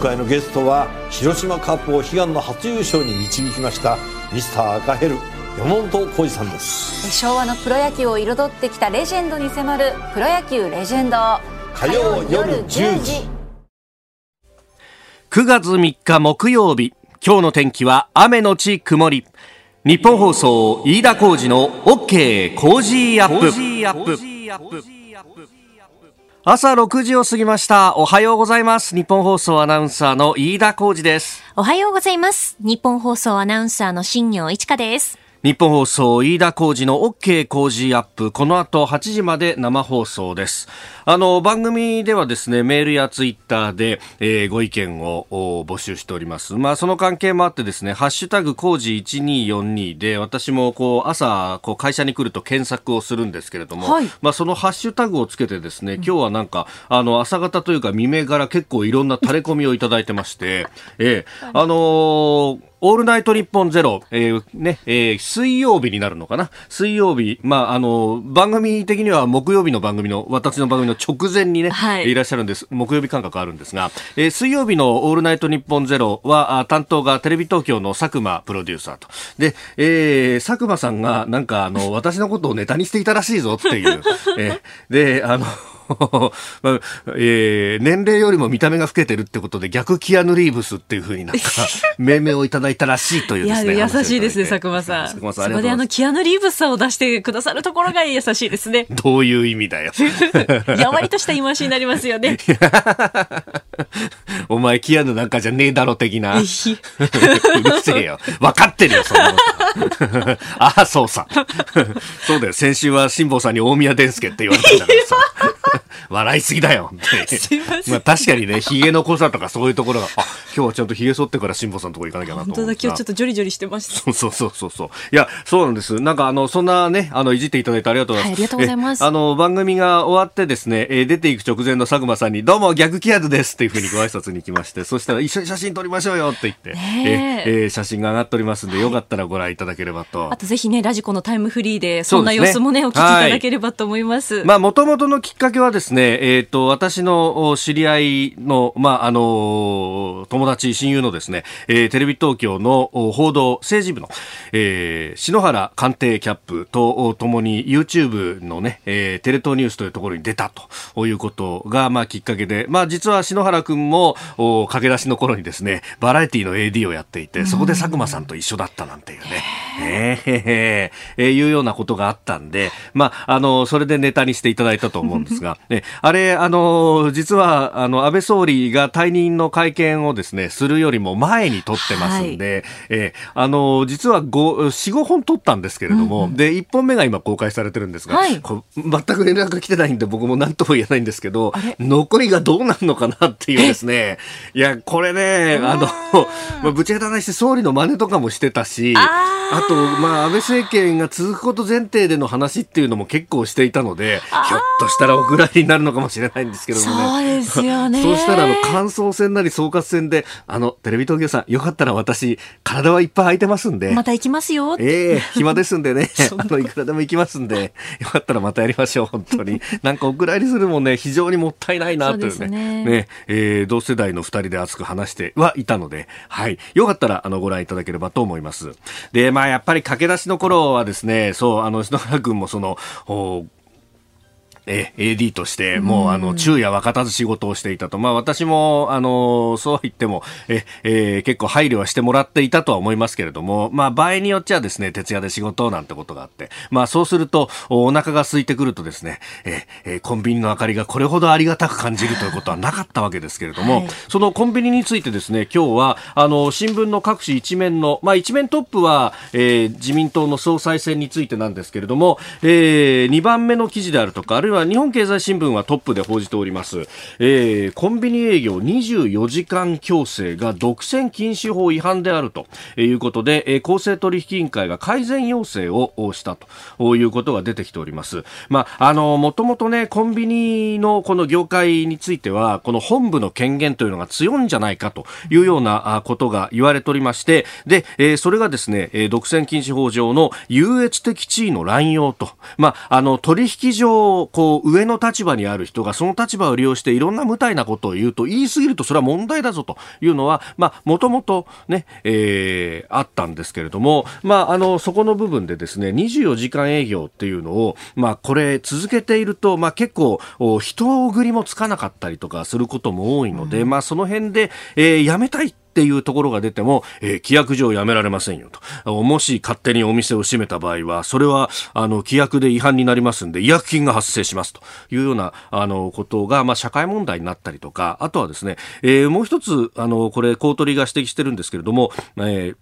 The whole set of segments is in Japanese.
回のゲストは広島カップを悲願の初優勝に導きましたミスター赤ヘル山本浩二さんです。昭和のプロ野球を彩ってきたレジェンドに迫る「プロ野球レジェンド」火曜夜10時。9月3日木曜日今日の天気は雨のち曇り。日本放送飯田浩二の OK 工事アップ朝6時を過ぎました。おはようございます。日本放送アナウンサーの飯田浩二です。おはようございます。日本放送アナウンサーの新業一華です。日本放送飯田浩二の OK 工事アップ。この後8時まで生放送です。あの番組ではですねメールやツイッターで、えー、ご意見を募集しております。まあその関係もあってですねハッシュタグ工事1242で私もこう朝こう会社に来ると検索をするんですけれども、はい、まあそのハッシュタグをつけてですね今日はなんかあの朝方というか未明から結構いろんな垂れ込みをいただいてまして、えー、あのーオールナイトニッポンゼロ、えー、ね、えー、水曜日になるのかな？水曜日、まあ、あの、番組的には木曜日の番組の、私の番組の直前にね、はい、いらっしゃるんです。木曜日感覚あるんですが、えー、水曜日のオールナイトニッポンゼロは、担当がテレビ東京の佐久間プロデューサーと。で、えー、佐久間さんが、なんか、あの、私のことをネタにしていたらしいぞっていう。えー、で、あの、まあえー、年齢よりも見た目が老けてるってことで逆キアヌ・リーブスっていうふうになんか 命名をいただいたらしいというですね。優しいですね、佐久間さん。佐久間さんそこであのキアヌ・リーブスさんを出してくださるところが優しいですね。どういう意味だよ。やわりとした言い回しになりますよね。お前キアヌなんかじゃねえだろ的な。うるせえよ。分かってるよ、そんなああ、そうさ。そうだよ。先週は辛坊さんに大宮伝助って言われたんだからさ。笑いすぎだよまあ確かにね、髭の濃さとかそういうところが、あ、今日はちゃんと髭剃ってから辛坊さんのとこ行かなきゃなと本当だ、今日ちょっとジョリジョリしてました。そうそうそうそう。いや、そうなんです。なんかあの、そんなね、あの、いじっていただいてありがとうございます。はい、ありがとうございます。あの、番組が終わってですね、えー、出ていく直前の佐久間さんに、どうも逆キアズですっていうふうにご挨拶に行きまして、そしたら一緒に写真撮りましょうよって言って、ええー、写真が上がっておりますんで、よかったらご覧いただければと。あとぜひね、ラジコのタイムフリーで、そんな様子もね、ねお聞きいただければと思います。まあ、もともとのきっかけはですね、え、ー、と、私の知り合いの、まあ、あの、友達、親友のですね、えー、テレビ東京の報道政治部の、えー、篠原官邸キャップとともに YouTube のね、えー、テレ東ニュースというところに出たということが、まあ、きっかけで、まあ、実は篠原君も、駆け出しの頃にですね、バラエティの AD をやっていて、そこで佐久間さんと一緒だったなんていうね、えー、えー、いうようなことがあったんで、まあ、あの、それでネタにしていただいたと思うんですが、ね、あれ、あの、実は、あの、安倍総理が退任の会見をですね、するよりも前に撮ってますんで、はい、えー、あの、実は5、4、5本撮ったんですけれども、うん。うん、で、1本目が今公開されてるんですが、はい、全く連絡が来てないんで僕も何とも言えないんですけど、残りがどうなるのかなっていうですね、いや、これね、あの、まあ、ぶち当たらして総理の真似とかもしてたし、あと、まあ、安倍政権が続くこと前提での話っていうのも結構していたので、ひょっとしたらお蔵入りになるのかもしれないんですけどもね。そうですよね。そうしたら、あの、感想戦なり総括戦で、あの、テレビ東京さん、よかったら私、体はいっぱい空いてますんで。また行きますよ。ええー、暇ですんでね。あの、いくらでも行きますんで、よかったらまたやりましょう、本当に。なんかお蔵入りするもんね、非常にもったいないなというね。うねね、えー、同世代の二人で熱く話してはいたので、はい。よかったら、あの、ご覧いただければと思います。で、まあ、やっぱり駆け出しの頃はですね、そう、あの、篠原君もその、え AD としてもうあの昼夜分かたず仕事をしていたと、まあ、私もあのそうは言ってもえ、えー、結構配慮はしてもらっていたとは思いますけれども、まあ、場合によっちゃですね徹夜で仕事なんてことがあって、まあ、そうするとお腹が空いてくるとですねえ、えー、コンビニの明かりがこれほどありがたく感じるということはなかったわけですけれども、はい、そのコンビニについてですね今日はあの新聞の各紙一面の、まあ、一面トップは、えー、自民党の総裁選についてなんですけれども、えー、2番目の記事であるとかあるいは日本経済新聞はトップで報じております、えー、コンビニ営業24時間強制が独占禁止法違反であるということで、えー、公正取引委員会が改善要請をしたということが出てきております。まあ、あの、もともとね、コンビニのこの業界については、この本部の権限というのが強いんじゃないかというようなことが言われておりまして、で、えー、それがですね、独占禁止法上の優越的地位の乱用と、まあ、あの、取引上、ここう上の立場にある人がその立場を利用していろんな無体なことを言うと言い過ぎるとそれは問題だぞというのはまあもともとね、えー、あったんですけれどもまああのそこの部分でですね24時間営業っていうのをまあこれ続けているとまあ結構人送りもつかなかったりとかすることも多いので、うん、まあその辺で、えー、やめたいっていうところが出ても、えー、規約上やめられませんよと。もし勝手にお店を閉めた場合は、それは、あの、規約で違反になりますんで、違約金が発生しますというような、あの、ことが、まあ、社会問題になったりとか、あとはですね、えー、もう一つ、あの、これ、公取が指摘してるんですけれども、えー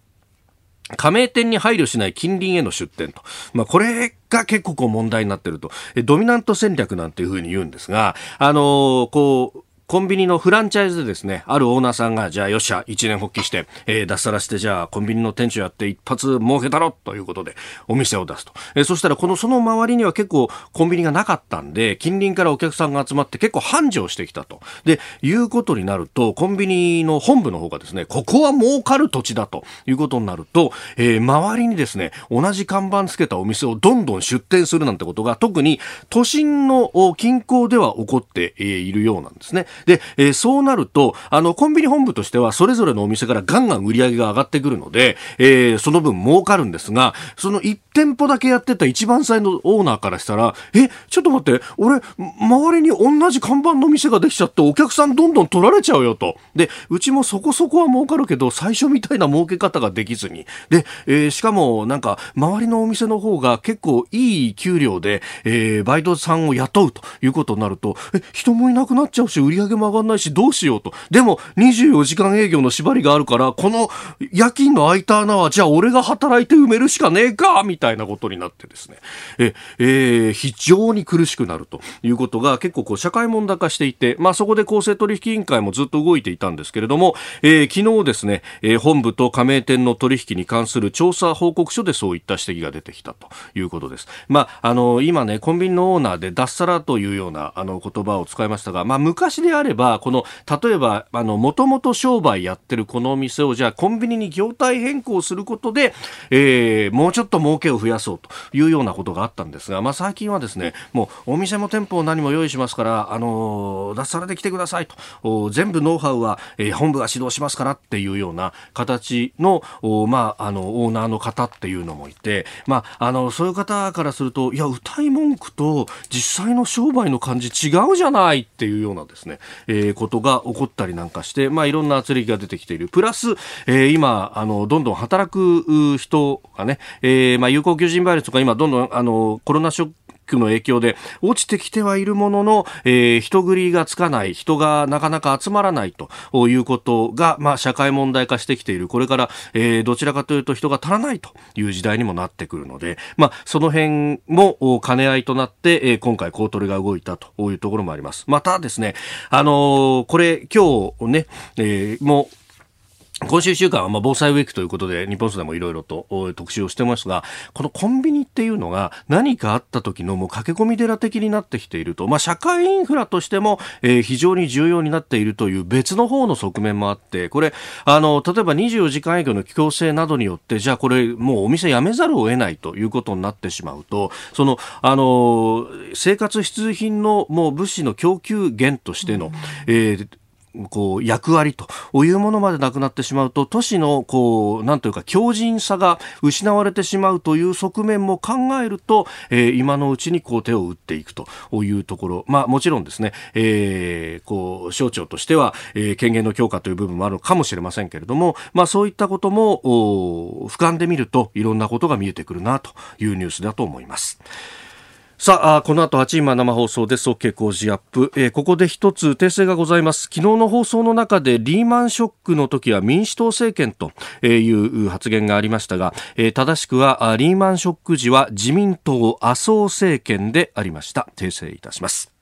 加盟店に配慮しない近隣への出店と。まあ、これが結構こう問題になってると。ドミナント戦略なんていうふうに言うんですが、あのー、こう、コンビニのフランチャイズでですね、あるオーナーさんが、じゃあよっしゃ、一年発起して、えー、脱サラして、じゃあコンビニの店長やって一発儲けたろということで、お店を出すと。えー、そしたら、この、その周りには結構コンビニがなかったんで、近隣からお客さんが集まって結構繁盛してきたと。で、いうことになると、コンビニの本部の方がですね、ここは儲かる土地だということになると、えー、周りにですね、同じ看板つけたお店をどんどん出店するなんてことが、特に都心の近郊では起こっているようなんですね。で、えー、そうなると、あの、コンビニ本部としては、それぞれのお店からガンガン売り上げが上がってくるので、えー、その分儲かるんですが、その1店舗だけやってた一番最のオーナーからしたら、え、ちょっと待って、俺、周りに同じ看板の店ができちゃって、お客さんどんどん取られちゃうよと。で、うちもそこそこは儲かるけど、最初みたいな儲け方ができずに。で、えー、しかも、なんか、周りのお店の方が結構いい給料で、えー、バイトさんを雇うということになると、え、人もいなくなっちゃうし、売り上げも上がんないし、どうしようと。でも、24時間営業の縛りがあるから、この夜勤の空いた穴は、じゃあ俺が働いて埋めるしかねえかみたいなことになってですね。え、えー、非常に苦しくなるということが結構こう社会問題化していて、まあそこで公正取引委員会もずっと動いていたんですけれども、えー、昨日ですね、えー、本部と加盟店の取引に関する調査報告書でそういった指摘が出てきたということです。まあ、あの、今ね、コンビニのオーナーで脱サラというようなあの言葉を使いましたが、まあ昔であれば、この、例えば、あの、もともと商売やってるこのお店を、じゃあコンビニに業態変更することで、えー、もうちょっと儲けを増やそうというようなことがあったんですが、まあ最近はですね、もうお店も店舗を何も用意しますから、あの、脱サラで来てくださいと、全部ノウハウは、えー、本部が指導しますからっていうような形の、まあ、あの、オーナーの方っていうのもいて、まあ、あの、そういう方からすると、いや、歌い文句と実際の商売の感じ違うじゃないっていうようなですね、えー、ことが起こったりなんかして、まあ、いろんな圧力が出てきている。プラス、えー、今、あの、どんどん働く人がね、えー、まあ、有効求人倍率とか今、どんどん、あの、コロナショックの影響で落ちてきてはいるものの、えー、人繰りがつかない、人がなかなか集まらないということが、まあ、社会問題化してきている。これから、えー、どちらかというと人が足らないという時代にもなってくるので、まあ、その辺も兼ね合いとなって、えー、今回、公取が動いたというところもあります。またですね、あのー、これ、今日ね、えー、もう、今週1週間はまあ防災ウィークということで日本でもいろいろと特集をしてますがこのコンビニっていうのが何かあった時のもう駆け込み寺的になってきていると、まあ、社会インフラとしても、えー、非常に重要になっているという別の方の側面もあってこれあの例えば24時間営業の強制などによってじゃあこれもうお店辞めざるを得ないということになってしまうとそのあの生活必需品のもう物資の供給源としての、えーこう役割というものまでなくなってしまうと都市のこうなんというか強靭さが失われてしまうという側面も考えると、えー、今のうちにこう手を打っていくというところ、まあ、もちろんですね、えー、こう省庁としては、えー、権限の強化という部分もあるかもしれませんけれども、まあ、そういったことも俯瞰で見るといろんなことが見えてくるなというニュースだと思います。さあ、この後8時生放送です。OK 工事アップ。えー、ここで一つ訂正がございます。昨日の放送の中でリーマンショックの時は民主党政権という発言がありましたが、えー、正しくはリーマンショック時は自民党麻生政権でありました。訂正いたします。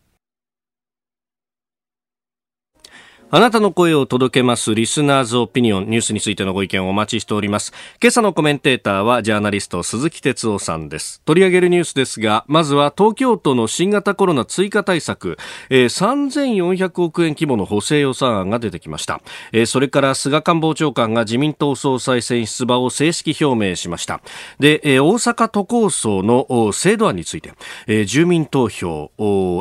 あなたの声を届けますリスナーズオピニオンニュースについてのご意見をお待ちしております。今朝のコメンテーターはジャーナリスト鈴木哲夫さんです。取り上げるニュースですが、まずは東京都の新型コロナ追加対策、えー、3400億円規模の補正予算案が出てきました。えー、それから菅官房長官が自民党総裁選出馬を正式表明しました。で、えー、大阪都構想の制度案について、えー、住民投票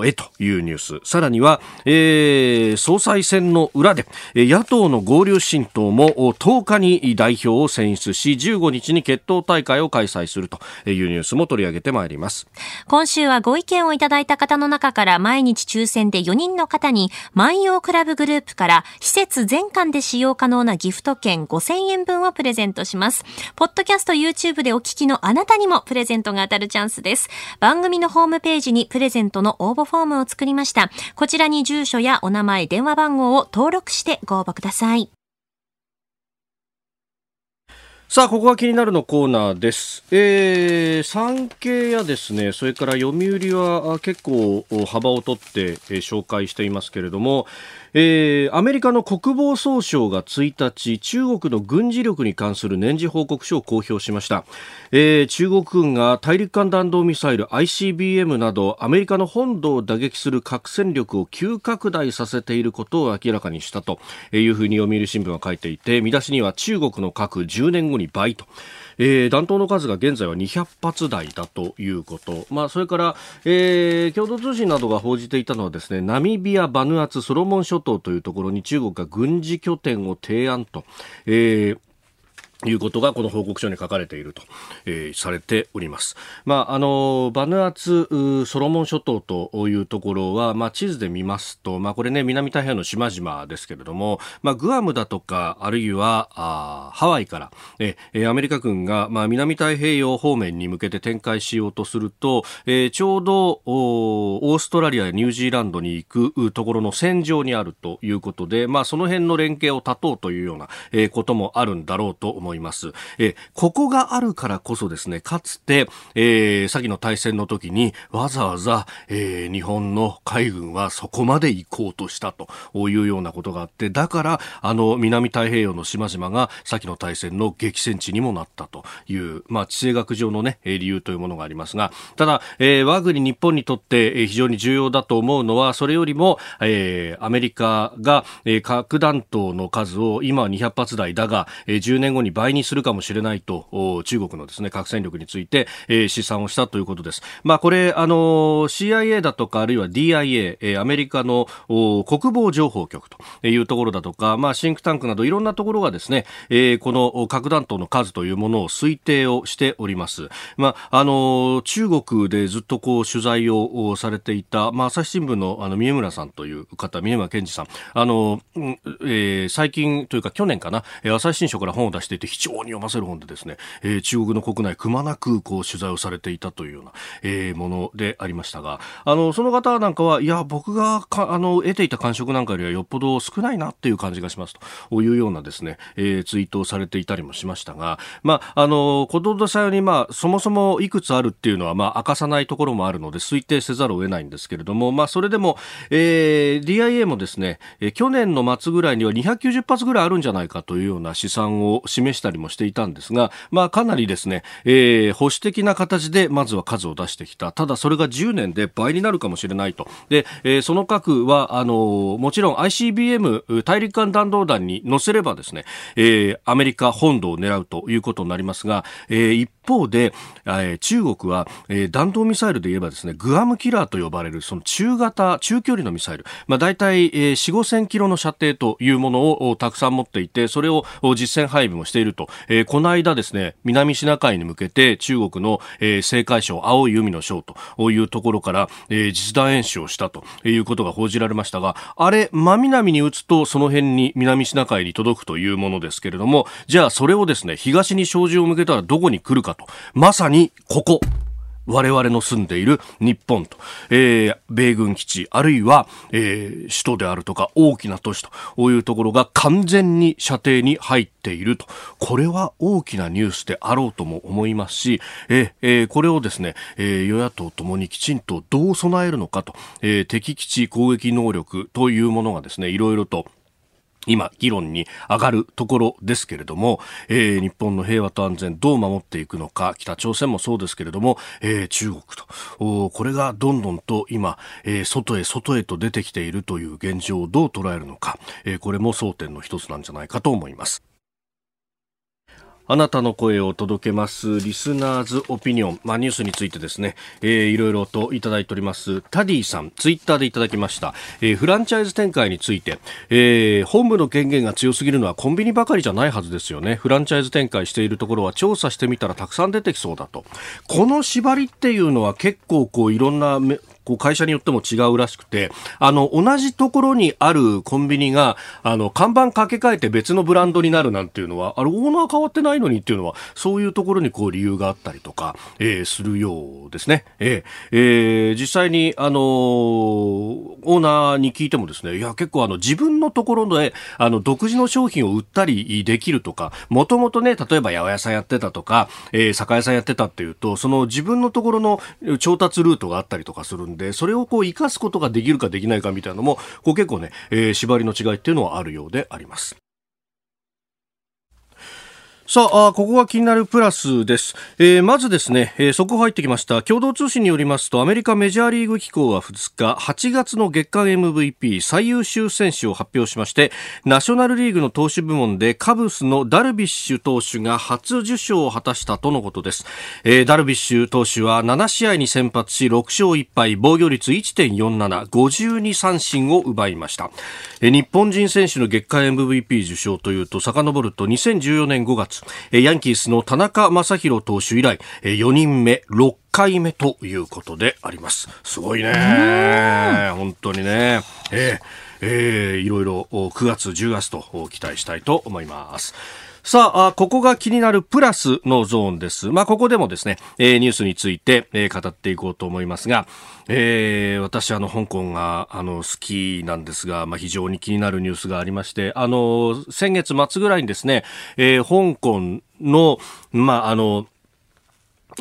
へというニュース、さらには、えー、総裁選のの裏で野党の合流新党も10日に代表を選出し15日に決闘大会を開催するというニュースも取り上げてまいります。今週はご意見をいただいた方の中から毎日抽選で4人の方に万葉クラブグループから施設全館で使用可能なギフト券5000円分をプレゼントします。ポッドキャスト YouTube でお聞きのあなたにもプレゼントが当たるチャンスです。番組のホームページにプレゼントの応募フォームを作りました。こちらに住所やお名前電話番号を登録してご応募ください。さあ、ここが気になるのコーナーです。えー、産経やですね、それから読売は結構幅を取って、え、紹介していますけれども、えー、アメリカの国防総省が1日中国の軍事力に関する年次報告書を公表しました、えー、中国軍が大陸間弾道ミサイル ICBM などアメリカの本土を打撃する核戦力を急拡大させていることを明らかにしたというふうに読売新聞は書いていて見出しには中国の核10年後に倍と。えー、弾頭の数が現在は200発台だということ、まあ、それから、えー、共同通信などが報じていたのはですねナミビア、バヌアツ、ソロモン諸島というところに中国が軍事拠点を提案と、えーいうことがこの報告書に書かれていると、えー、されております。まあ、あの、バヌアツ、ソロモン諸島というところは、まあ、地図で見ますと、まあ、これね、南太平洋の島々ですけれども、まあ、グアムだとか、あるいは、あハワイから、えー、アメリカ軍が、まあ、南太平洋方面に向けて展開しようとすると、えー、ちょうど、オーストラリアやニュージーランドに行くところの戦場にあるということで、まあ、その辺の連携を断とうというような、えー、こともあるんだろうと思います。います。えここがあるからこそですね、かつて、えー、先の大戦の時にわざわざ、えー、日本の海軍はそこまで行こうとしたというようなことがあって、だから、あの、南太平洋の島々が先の大戦の激戦地にもなったという、まあ、地政学上のね、理由というものがありますが、ただ、えー、我が国日本にとって非常に重要だと思うのは、それよりも、えー、アメリカが、えー、核弾頭の数を今は200発台だが、えー、10年後に倍にするかもしれないと中国のですね核戦力について、えー、試算をしたということです。まあこれあの CIA だとかあるいは DIA、えー、アメリカの国防情報局というところだとか、まあシンクタンクなどいろんなところがですね、えー、この核弾頭の数というものを推定をしております。まああの中国でずっとこう取材をされていた、まあ朝日新聞のあの三村さんという方、三村健二さん、あの、えー、最近というか去年かな、朝日新書から本を出していて非常に読ませる本でですね、えー、中国の国内くまなくこう取材をされていたというような、えー、ものでありましたが、あの、その方なんかは、いや、僕がか、あの、得ていた感触なんかよりはよっぽど少ないなっていう感じがしますというようなですね、えー、ツイートをされていたりもしましたが、まあ、あの、子供さよに、まあ、そもそもいくつあるっていうのは、まあ、明かさないところもあるので、推定せざるを得ないんですけれども、まあ、それでも、えー、DIA もですね、え去年の末ぐらいには290発ぐらいあるんじゃないかというような試算を示したりもしていたんですが、まあ、かなりですね、えー、保守的な形でまずは数を出してきた。ただそれが10年で倍になるかもしれないと。で、えー、その核は、あのもちろん ICBM 大陸間弾道弾に乗せればですね、えー、アメリカ本土を狙うということになりますが、えー、一方で、えー、中国は、えー、弾道ミサイルで言えばですね、グアムキラーと呼ばれるその中型、中距離のミサイル、まあ、大体、えー、4、5千キロの射程というものをたくさん持っていて、それを実戦配備もしていると。えー、この間ですね、南シナ海に向けて中国の、えー、青海省、青い海の省というところから、えー、実弾演習をしたということが報じられましたが、あれ、真南に撃つとその辺に南シナ海に届くというものですけれども、じゃあそれをですね、東に照準を向けたらどこに来るかと。まさにここ。我々の住んでいる日本と、えー、米軍基地、あるいは、えー、首都であるとか大きな都市というところが完全に射程に入っていると。これは大きなニュースであろうとも思いますし、えー、これをですね、えー、与野党ともにきちんとどう備えるのかと、えー、敵基地攻撃能力というものがですね、いろいろと今、議論に上がるところですけれども、えー、日本の平和と安全どう守っていくのか、北朝鮮もそうですけれども、えー、中国と、これがどんどんと今、えー、外へ外へと出てきているという現状をどう捉えるのか、えー、これも争点の一つなんじゃないかと思います。あなたの声を届けますリスナーズオピニオン、まあ、ニュースについてですね、えー、いろいろといただいておりますタディさんツイッターでいただきました、えー、フランチャイズ展開について、えー、本部の権限が強すぎるのはコンビニばかりじゃないはずですよね。フランチャイズ展開しているところは調査してみたらたくさん出てきそうだと。この縛りっていうのは結構こういろんなこう会社によっても違うらしくて、あの、同じところにあるコンビニが、あの、看板掛け替えて別のブランドになるなんていうのは、あれ、オーナー変わってないのにっていうのは、そういうところにこう理由があったりとか、えー、するようですね。えー、えー、実際に、あの、オーナーに聞いてもですね、いや、結構あの、自分のところで、あの、独自の商品を売ったりできるとか、もともとね、例えば八百屋さんやってたとか、えー、酒屋さんやってたっていうと、その自分のところの調達ルートがあったりとかするんで、でそれをこう生かすことができるかできないかみたいなのも、こう結構ね、えー、縛りの違いっていうのはあるようであります。さあ、ここが気になるプラスです。えー、まずですね、えー、速報入ってきました。共同通信によりますと、アメリカメジャーリーグ機構は2日、8月の月間 MVP 最優秀選手を発表しまして、ナショナルリーグの投手部門でカブスのダルビッシュ投手が初受賞を果たしたとのことです。えー、ダルビッシュ投手は7試合に先発し、6勝1敗、防御率1.47、52三振を奪いました。えー、日本人選手の月間 MVP 受賞というと、遡ると2014年5月、ヤンキースの田中将大投手以来、4人目、6回目ということであります。すごいね。本当にね。えーえー、いろいろ9月、10月と期待したいと思います。さあ、ここが気になるプラスのゾーンです。まあ、ここでもですね、え、ニュースについて、え、語っていこうと思いますが、えー、私、あの、香港が、あの、好きなんですが、まあ、非常に気になるニュースがありまして、あの、先月末ぐらいにですね、えー、香港の、まあ、あの、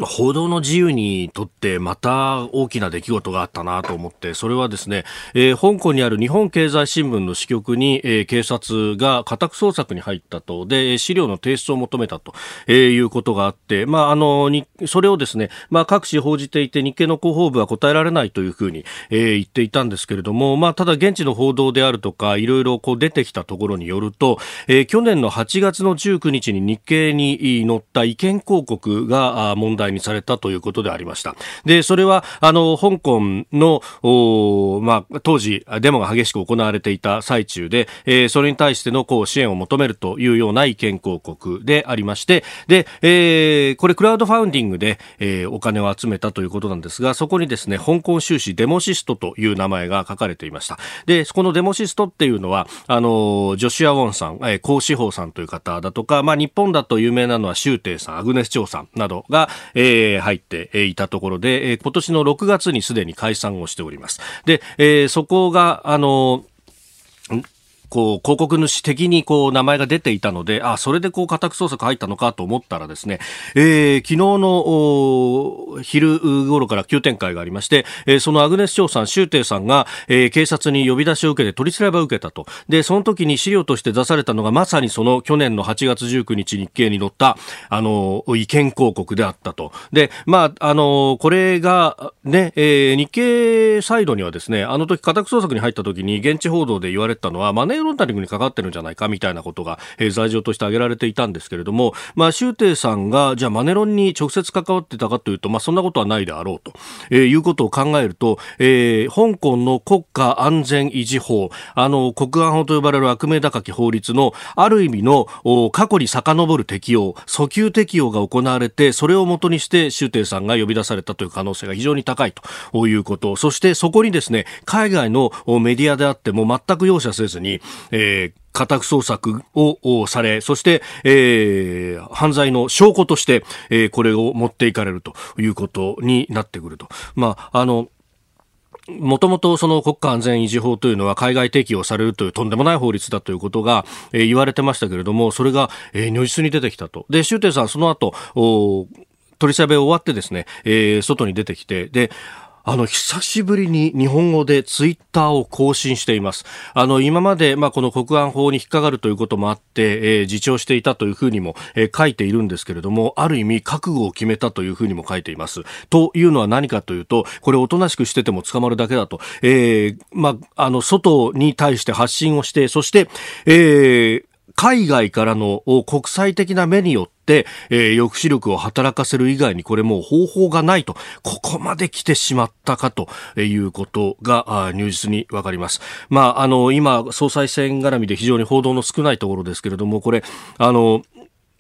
報道の自由にとってまた大きな出来事があったなと思って、それはですね、えー、香港にある日本経済新聞の支局に、えー、警察が家宅捜索に入ったと、で、資料の提出を求めたと、えー、いうことがあって、まあ、あの、に、それをですね、まあ、各紙報じていて日経の広報部は答えられないというふうに、えー、言っていたんですけれども、まあ、ただ現地の報道であるとか、いろいろこう出てきたところによると、えー、去年の8月の19日に日経に載った意見広告が問題題にされたということでありました。で、それは、あの、香港の、まあ、当時、デモが激しく行われていた最中で、えー、それに対しての、こう、支援を求めるというような意見広告でありまして、で、えー、これ、クラウドファウンディングで、えー、お金を集めたということなんですが、そこにですね、香港収支デモシストという名前が書かれていました。で、このデモシストっていうのは、あの、ジョシュア・ウォンさん、えー、高志宝さんという方だとか、まあ、日本だと有名なのは、シュウテイさん、アグネス・チョウさんなどが、えー、入っていたところで、えー、今年の6月にすでに解散をしております。で、えー、そこが、あの、こう、広告主的にこう、名前が出ていたので、あ、それでこう、家宅捜索入ったのかと思ったらですね、えー、昨日の、昼頃から急展開がありまして、えー、そのアグネス長さん、周庭さんが、えー、警察に呼び出しを受けて取り調べを受けたと。で、その時に資料として出されたのが、まさにその去年の8月19日日経に載った、あの、意見広告であったと。で、まあ、あの、これが、ね、えー、日経サイドにはですね、あの時家宅捜索に入った時に現地報道で言われたのは、マネーロンダリングにかかってるんじゃないかみたいなことが、えー、罪状として挙げられていたんですけれども、まあ、周庭さんが、じゃあマネロンに直接関わってたかというと、まあ、そんなことはないであろうと、えー、いうことを考えると、えー、香港の国家安全維持法、あの、国安法と呼ばれる悪名高き法律の、ある意味の過去に遡る適用、訴求適用が行われて、それをもとにして周庭さんが呼び出されたという可能性が非常に高いということ、そしてそこにですね、海外のメディアであっても全く容赦せずに、えー、家宅捜索をされ、そして、えー、犯罪の証拠として、えー、これを持っていかれるということになってくると。まあ、あの、もともとその国家安全維持法というのは海外適用されるというとんでもない法律だということが、えー、言われてましたけれども、それが、えー、如実に出てきたと。で、周庭さんその後、取り調べ終わってですね、えー、外に出てきて、で、あの、久しぶりに日本語でツイッターを更新しています。あの、今まで、まあ、この国安法に引っかかるということもあって、えー、自重していたというふうにも、えー、書いているんですけれども、ある意味、覚悟を決めたというふうにも書いています。というのは何かというと、これおとなしくしてても捕まるだけだと。えー、まあ、あの、外に対して発信をして、そして、えー、海外からの国際的な目によって、えー、抑止力を働かせる以外にこれもう方法がないと、ここまで来てしまったかということが入実にわかります。まあ、あの、今、総裁選絡みで非常に報道の少ないところですけれども、これ、あの、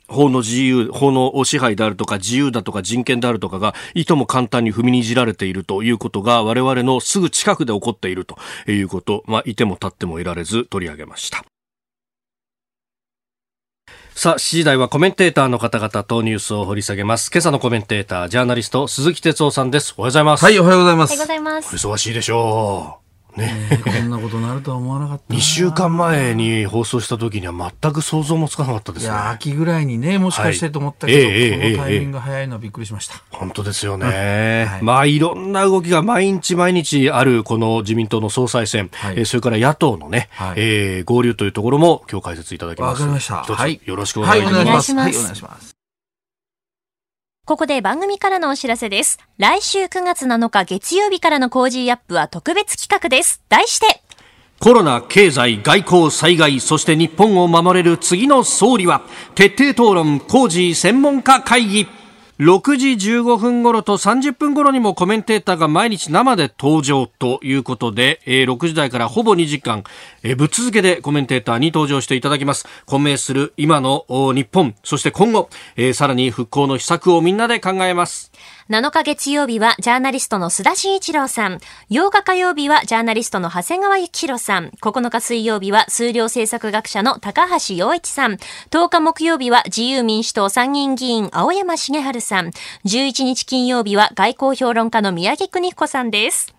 法の自由、法の支配であるとか自由だとか人権であるとかがいとも簡単に踏みにじられているということが我々のすぐ近くで起こっているということ、まあ、いても立ってもいられず取り上げました。さあ、7時台はコメンテーターの方々とニュースを掘り下げます。今朝のコメンテーター、ジャーナリスト、鈴木哲夫さんです。おはようございます。はい、おはようございます。おはようございます。忙しいでしょう。ね、こんなことになるとは思わなかった2週間前に放送した時には全く想像もつかなかったですね。いや、秋ぐらいにね、もしかしてと思ったけど、はいえー、このタイミングが早いのはびっくりしました。本当ですよね。はい、まあ、いろんな動きが毎日毎日あるこの自民党の総裁選、はい、えー、それから野党のね、はい、えー、合流というところも今日解説いただきます。わかりました。はい。よろしくお願いします。はい、お願いします。ここで番組からのお知らせです。来週9月7日月曜日からのコージーアップは特別企画です。題して、コロナ、経済、外交、災害、そして日本を守れる次の総理は、徹底討論、コージー専門家会議。6時15分頃と30分頃にもコメンテーターが毎日生で登場ということで、えー、6時台からほぼ2時間、えー、ぶっ続けでコメンテーターに登場していただきます。混迷する今の日本、そして今後、えー、さらに復興の秘策をみんなで考えます。7日月曜日はジャーナリストの須田慎一郎さん。8日火曜日はジャーナリストの長谷川幸洋さん。9日水曜日は数量政策学者の高橋洋一さん。10日木曜日は自由民主党参議院議員青山繁晴さん。11日金曜日は外交評論家の宮家邦彦さんです。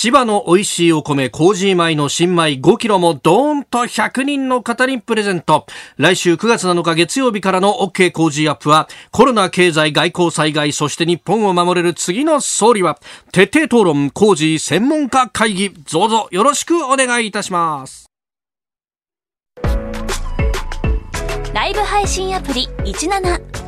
千葉の美味しいお米、 Cozy 米の新米5キロもドーンと100人の方にプレゼント。来週9月7日月曜日からの OK コージーアップは、コロナ経済外交災害、そして日本を守れる次の総理は、徹底討論コージー専門家会議、どうぞよろしくお願いいたします。ライブ配信アプリ17。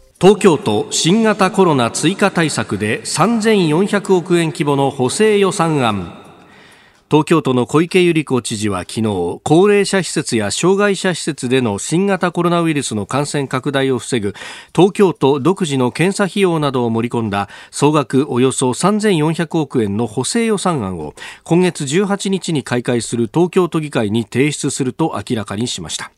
東京都新型コロナ追加対策で3400億円規模の補正予算案。東京都の小池百合子知事は昨日高齢者施設や障害者施設での新型コロナウイルスの感染拡大を防ぐ東京都独自の検査費用などを盛り込んだ総額およそ3400億円の補正予算案を今月18日に開会する東京都議会に提出すると明らかにしました。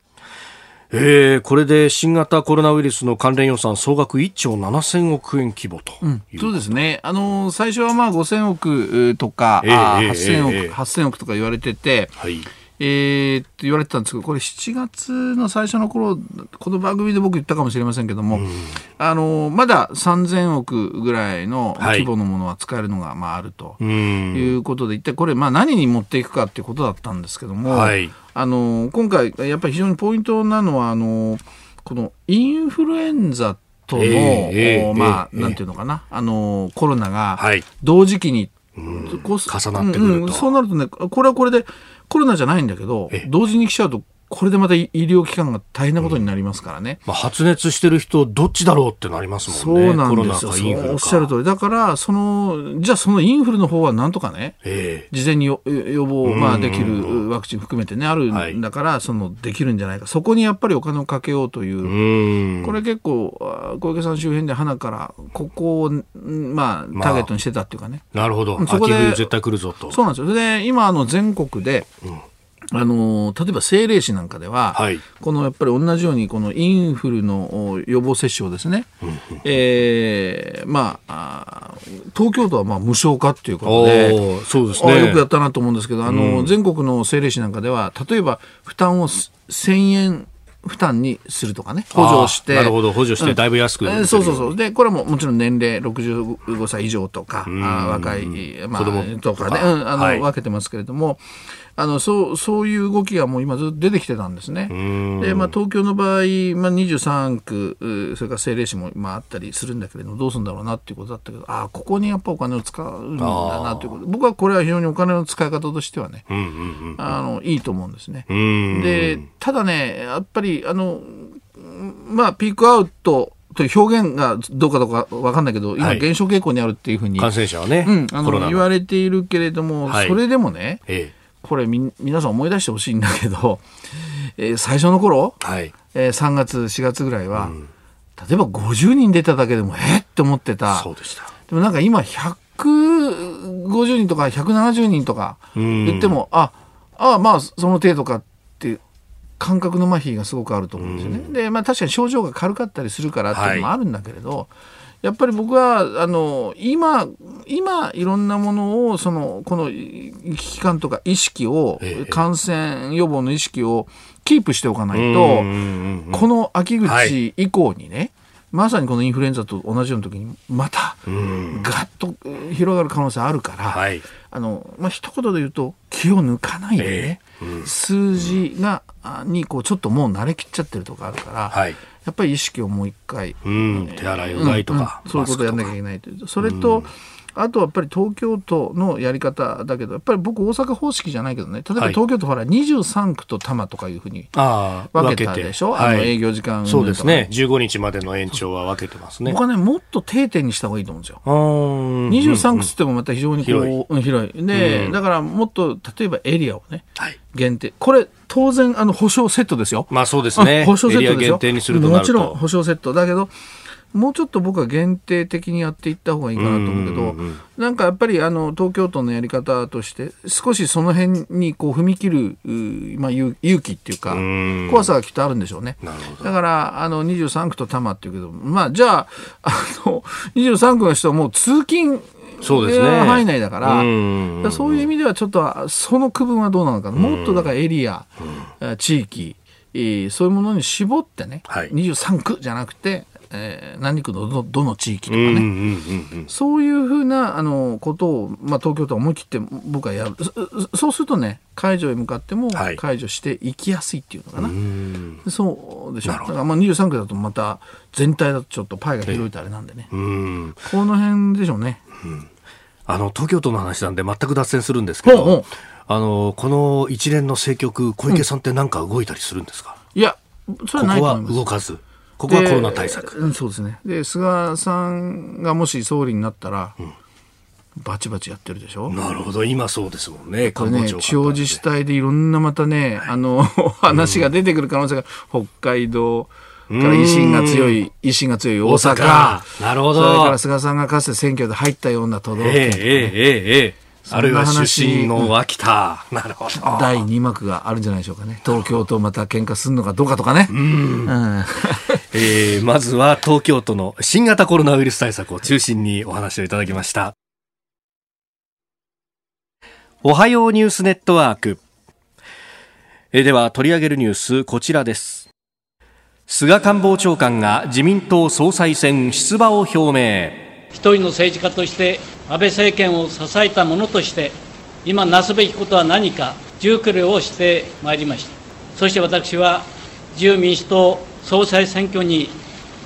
えー、これで新型コロナウイルスの関連予算総額1兆7000億円規模と、うん、そうですね、あの最初はまあ5000億とか、えー、8000億、えー、8000億とか言われてて、はい。えー、って言われてたんですけどこれ7月の最初の頃この番組で僕言ったかもしれませんけども、うん、あのまだ3000億ぐらいの規模のものは使えるのが、まあ、あるということで、一体これ、まあ、何に持っていくかっていうことだったんですけども、はい、あの今回やっぱり非常にポイントなのはあのこのインフルエンザとの、えー、まあ、えー、なんていうのかな、あのコロナが同時期に、うん、重なってくると、うん、そうなるとねこれはこれでコロナじゃないんだけど同時に来ちゃうとこれでまた医療機関が大変なことになりますからね。まあ、発熱してる人、どっちだろうってなりますもんね。そうなんですよ。おっしゃる通り。だから、その、じゃあそのインフルの方はなんとかね、えー、事前に予防、まあ、できるワクチン含めてね、あるんだから、はい、その、できるんじゃないか。そこにやっぱりお金をかけようという、うこれ結構、小池さん周辺で花から、ここを、まあ、ターゲットにしてたっていうかね。まあ、なるほど。そこで絶対来るぞと。そうなんですよ。で、今、あの、全国で、うんあの例えば政令市なんかでは、はい、このやっぱり同じようにこのインフルの予防接種をですね、えー、まあ東京都はまあ無償化っていうことでそうです、ね、よくやったなと思うんですけどあの、うん、全国の政令市なんかでは例えば負担を1000円負担にするとかね、補助して。なるほど、補助してだいぶ安く、うん、そうそうそう。で、これももちろん年齢65歳以上とか、あ若い、まあ、とかね、うん、あの、はい、分けてますけれども、あのそうそういう動きがもう今ずっと出てきてたんですね。で、まあ、東京の場合、まあ、23区、それから政令市も、まあ、あったりするんだけれども、どうするんだろうなっていうことだったけど、ああ、ここにやっぱお金を使うんだなということ。で、僕はこれは非常にお金の使い方としてはね、あのいいと思うんですね。で、ただね、やっぱり、あの、まあ、ピークアウトという表現がどうかどうか分かんないけど、今、減少傾向にあるっていうふうに、感染者はね、うん、あの。言われているけれども、はい、それでもね、ええこれみ皆さん思い出してほしいんだけど、えー、最初の頃、はい。えー、3月4月ぐらいは、うん、例えば50人出ただけでもえって思ってた。そうでした。でもなんか今150人とか170人とか言っても、ああまあその程度かって感覚の麻痺がすごくあると思うんですよね。でまあ確かに症状が軽かったりするからっていうのもあるんだけれど、はいやっぱり僕はあの今今いろんなものをそのこの危機感とか意識を、感染予防の意識をキープしておかないと、この秋口以降にね、はいまさにこのインフルエンザと同じような時にまたガッと広がる可能性あるから、はい、あのまあ一言で言うと気を抜かないでね、えーうん、数字がにこうちょっともう慣れきっちゃってるとかあるから、はい、やっぱり意識をもう一回、うん、手洗いうがいとか、うん、そういうことをやんなきゃいけないというそれと、あとはやっぱり東京都のやり方だけどやっぱり僕大阪方式じゃないけどね。例えば東京都ほら23区と多摩とかいうふうに分けたでしょ、あの営業時間、そうですね。15日までの延長は分けてますね。僕はねもっと定点にした方がいいと思うんですよ。23区っつってもまた非常にこう広い。で、だからもっと例えばエリアをね、限定。これ当然あの保証セットですよ。まあそうですね。保証セットですよ。限定にするともちろん保証セット。だけどもうちょっと僕は限定的にやっていった方がいいかなと思うけど、なんかやっぱりあの東京都のやり方として、少しその辺にこう踏み切る、まあ、勇気っていうか、怖さがきっとあるんでしょうね。だからあの23区と多摩っていうけど、まあ、じゃああの 23区の人はもう通勤そうですね。範囲内だから、そういう意味ではちょっとその区分はどうなのかもっとだからエリア、地域、そういうものに絞ってね、はい、23区じゃなくて、えー、何区のどどの地域とかね、そういうふうなあのことを、まあ、東京都は思い切って僕はやる。そうするとね解除へ向かっても解除していきやすいっていうのかな、はい、そうでしょ。だからまあ23区だとまた全体だとちょっとパイが広いとあれなんでね、この辺でしょうね。うん。あの東京都の話なんで全く脱線するんですけど、あのこの一連の政局小池さんって何か動いたりするんですか、うん、いやそれはないと思います。ここは動かずここはコロナ対策。うん、そうですね。で、菅さんがもし総理になったら、うん、バチバチやってるでしょ？なるほど、今そうですもんね、これね、地方自治体でいろんなまたね、はい、あの、話が出てくる可能性が、北海道、から維新が強い、維新が強い大阪。なるほど。それから菅さんがかつて選挙で入ったような都道府県。ええええええ。あるいは出身の秋田、なるほど。第2幕があるんじゃないでしょうかね。東京とまた喧嘩するのかどうかとかね、うん、えー、まずは東京都の新型コロナウイルス対策を中心にお話をいただきました。おはようニュースネットワーク。えー、では取り上げるニュースこちらです。菅官房長官が自民党総裁選出馬を表明。一人の政治家として安倍政権を支えた者として今なすべきことは何か熟慮をしてまいりました。そして私は自由民主党総裁選挙に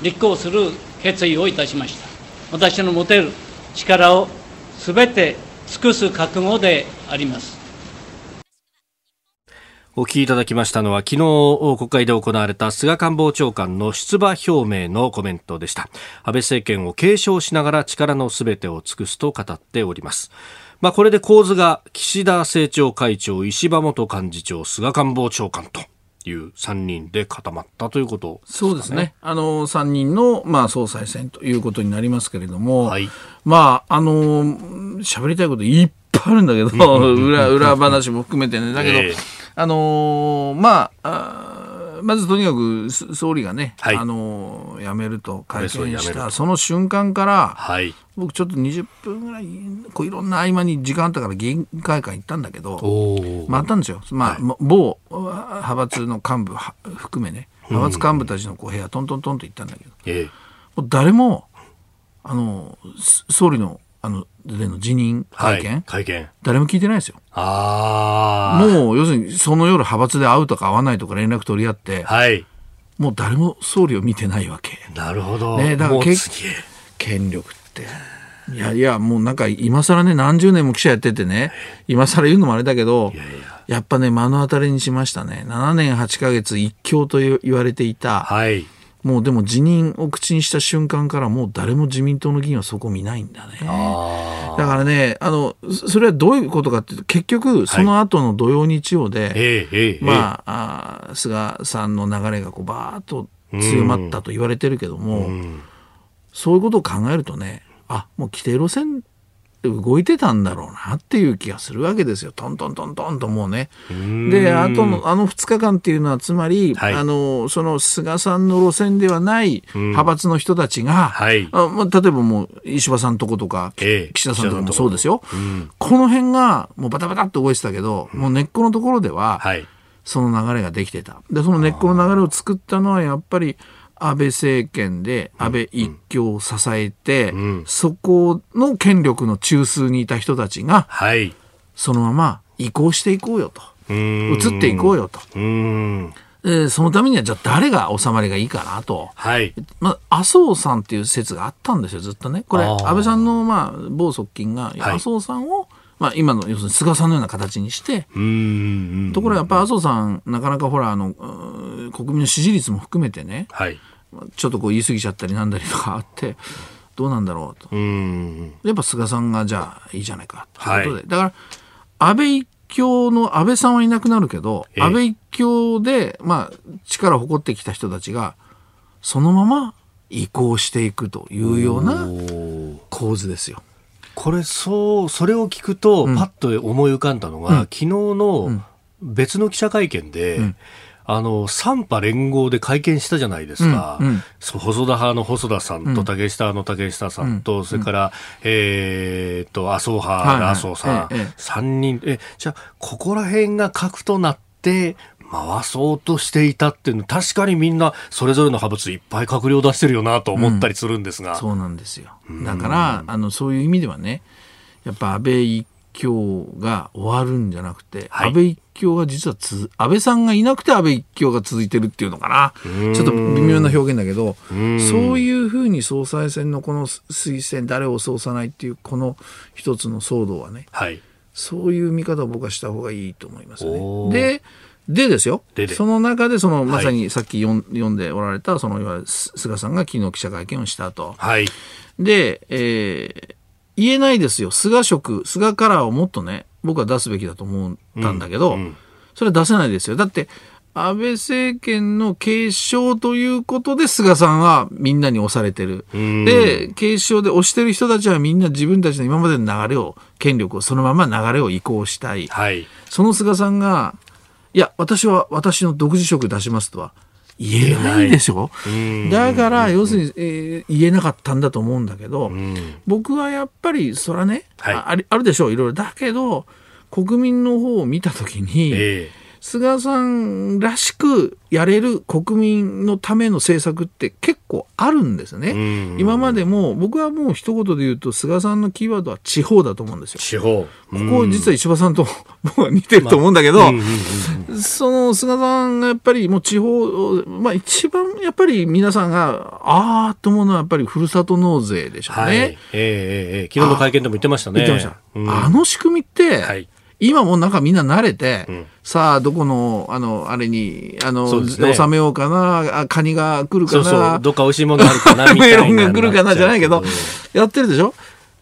立候補する決意をいたしました。私の持てる力をすべて尽くす覚悟であります。お聞きいただきましたのは昨日国会で行われた菅官房長官の出馬表明のコメントでした。安倍政権を継承しながら力のすべてを尽くすと語っております。まあ、これで構図が岸田政調会長石破元幹事長菅官房長官という3人で固まったということ、ね、そうですね。あの、3人の、まあ、総裁選ということになりますけれども、はい、まあ、あの、喋りたいこといっぱいあるんだけど、裏、裏話も含めてね。だけど、えーあのー、まあまずとにかく総理がね、はい、あの辞めると会見したその瞬間から、はい、僕ちょっと20分ぐらいこういろんな合間に時間あったから議員会館行ったんだけどまああったんですよ、まあ、はい、某派閥の幹部含めね派閥幹部たちのこう部屋トントントンと行ったんだけど、えー、もう誰もあの総理のあのでの辞任会見、はい、会見誰も聞いてないですよ。あもう要するにその夜派閥で会うとか会わないとか連絡取り合って、はい、もう誰も総理を見てないわけ。なるほど。ね、だから権力って。いやいや、もうなんか今更ね、何十年も記者やっててね、今更言うのもあれだけど、いやいややっぱね、目の当たりにしましたね。7年8ヶ月一強と言われていた、はい、もうでも辞任を口にした瞬間からもう誰も自民党の議員はそこ見ないんだね。だからね、あの、それはどういうことかっていうと、結局その後の土曜日曜で、はい、まああ、菅さんの流れがこうバーッと強まったと言われてるけども、そういうことを考えるとね、あ、もう規定路線動いてたんだろうなっていう気がするわけですよ。トントントントンともうね。で、あとの、あの2日間っていうのは、つまり、はい、あの、その菅さんの路線ではない派閥の人たちが、はい、あまあ、例えばもう、石破さんとことか、えー、岸田さんとかもそうですよ。この辺が、もうバタバタっと動いてたけど、もう根っこのところでは、はい、その流れができてた。で、その根っこの流れを作ったのは、やっぱり、安倍政権で安倍一強を支えて、うん、そこの権力の中枢にいた人たちが、はい、そのまま移行していこうよと。移っていこうよと。えそのためにはじゃあ誰が収まりがいいかなと、はい。まあ、麻生さんっていう説があったんですよずっとね。これ安倍さんの、まあ、某側近が麻生さんを、まあ、今の要するに菅さんのような形にしてところがやっぱ麻生さんなかなかほらあの国民の支持率も含めてね、はい、ちょっとこう言い過ぎちゃったりなんだりとかあってどうなんだろうと。やっぱ菅さんがじゃあいいじゃないかということで、はい、だから安倍一強の安倍さんはいなくなるけど、安倍一強で、まあ、力を誇ってきた人たちがそのまま移行していくというような構図ですよ。これそうそれを聞くと、パッと思い浮かんだのが、うん、昨日の別の記者会見で、うん、あの三派連合で会見したじゃないですか、うん。うん、細田派の細田さんと竹下の竹下さんと、それから、えー、と麻生派の麻生さん、3人えじゃあここら辺が核となって回そうとしていたっていうの確かにみんなそれぞれの派閥いっぱい閣僚出してるよなと思ったりするんですが、うん、そうなんですよ。だからあのそういう意味ではねやっぱ安倍一強が終わるんじゃなくて、はい、安倍一強が実はつ安倍さんがいなくて安倍一強が続いてるっていうのかな。ちょっと微妙な表現だけどそういうふうに総裁選のこの推薦誰を通さないっていうこの一つの騒動はね、はい、そういう見方を僕はした方がいいと思いますね。ででですよ。その中でそのまさにさっき読,、読んでおられたそのいわゆる菅さんが昨日記者会見をしたと。はい、で、えー、言えないですよ。菅色菅カラーをもっとね僕は出すべきだと思ったんだけど、うんうん、それは出せないですよ。だって安倍政権の継承ということで菅さんはみんなに押されてる。で、継承で押してる人たちはみんな自分たちの今までの流れを、権力をそのまま流れを移行したい。はい、その菅さんがいや、私は私の独自色出しますとは言えないでしょ？だから要するに、えー、言えなかったんだと思うんだけど僕はやっぱりそれはね、はい、ああるでしょういろいろ。だけど国民の方を見た時に、えー菅さんらしくやれる国民のための政策って結構あるんですね。今までも僕はもう一言で言うと菅さんのキーワードは地方だと思うんですよ。地方。ここ実は石破さんと 僕は似てると思うんだけど、その菅さんがやっぱりもう地方、まあ一番やっぱり皆さんが、ああと思うのはやっぱりふるさと納税でしょうね。はい、えー、えー、昨日の会見でも言ってましたね。言ってました。あの仕組みって、はい今もなんかみんな慣れて、うん、さあ、どこの、あの、あれに、あの、ね、収めようかな、あカニが来るかな。そうそうどっか美味しいものあるかな、みたいな。メロンが来るかな、じゃないけど、やってるでしょ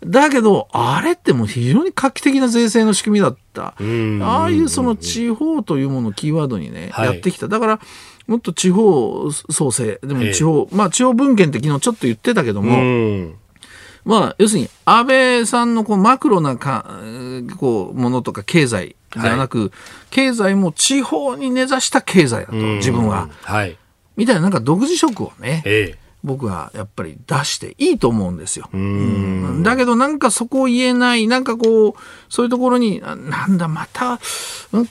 だけど、あれってもう非常に画期的な税制の仕組みだった。ああいうその地方というものをキーワードにね、やってきた。だから、もっと地方創生、でも地方、まあ地方文献って昨日ちょっと言ってたけども、まあ、要するに、安倍さんのこうマクロなかこうものとか経済ではなく、はい、経済も地方に根ざした経済だと、自分は。はい。みたいななんか独自色をね、ええ、僕はやっぱり出していいと思うんですよ。うんだけどなんかそこを言えない、なんかこう、そういうところに、なんだ、また、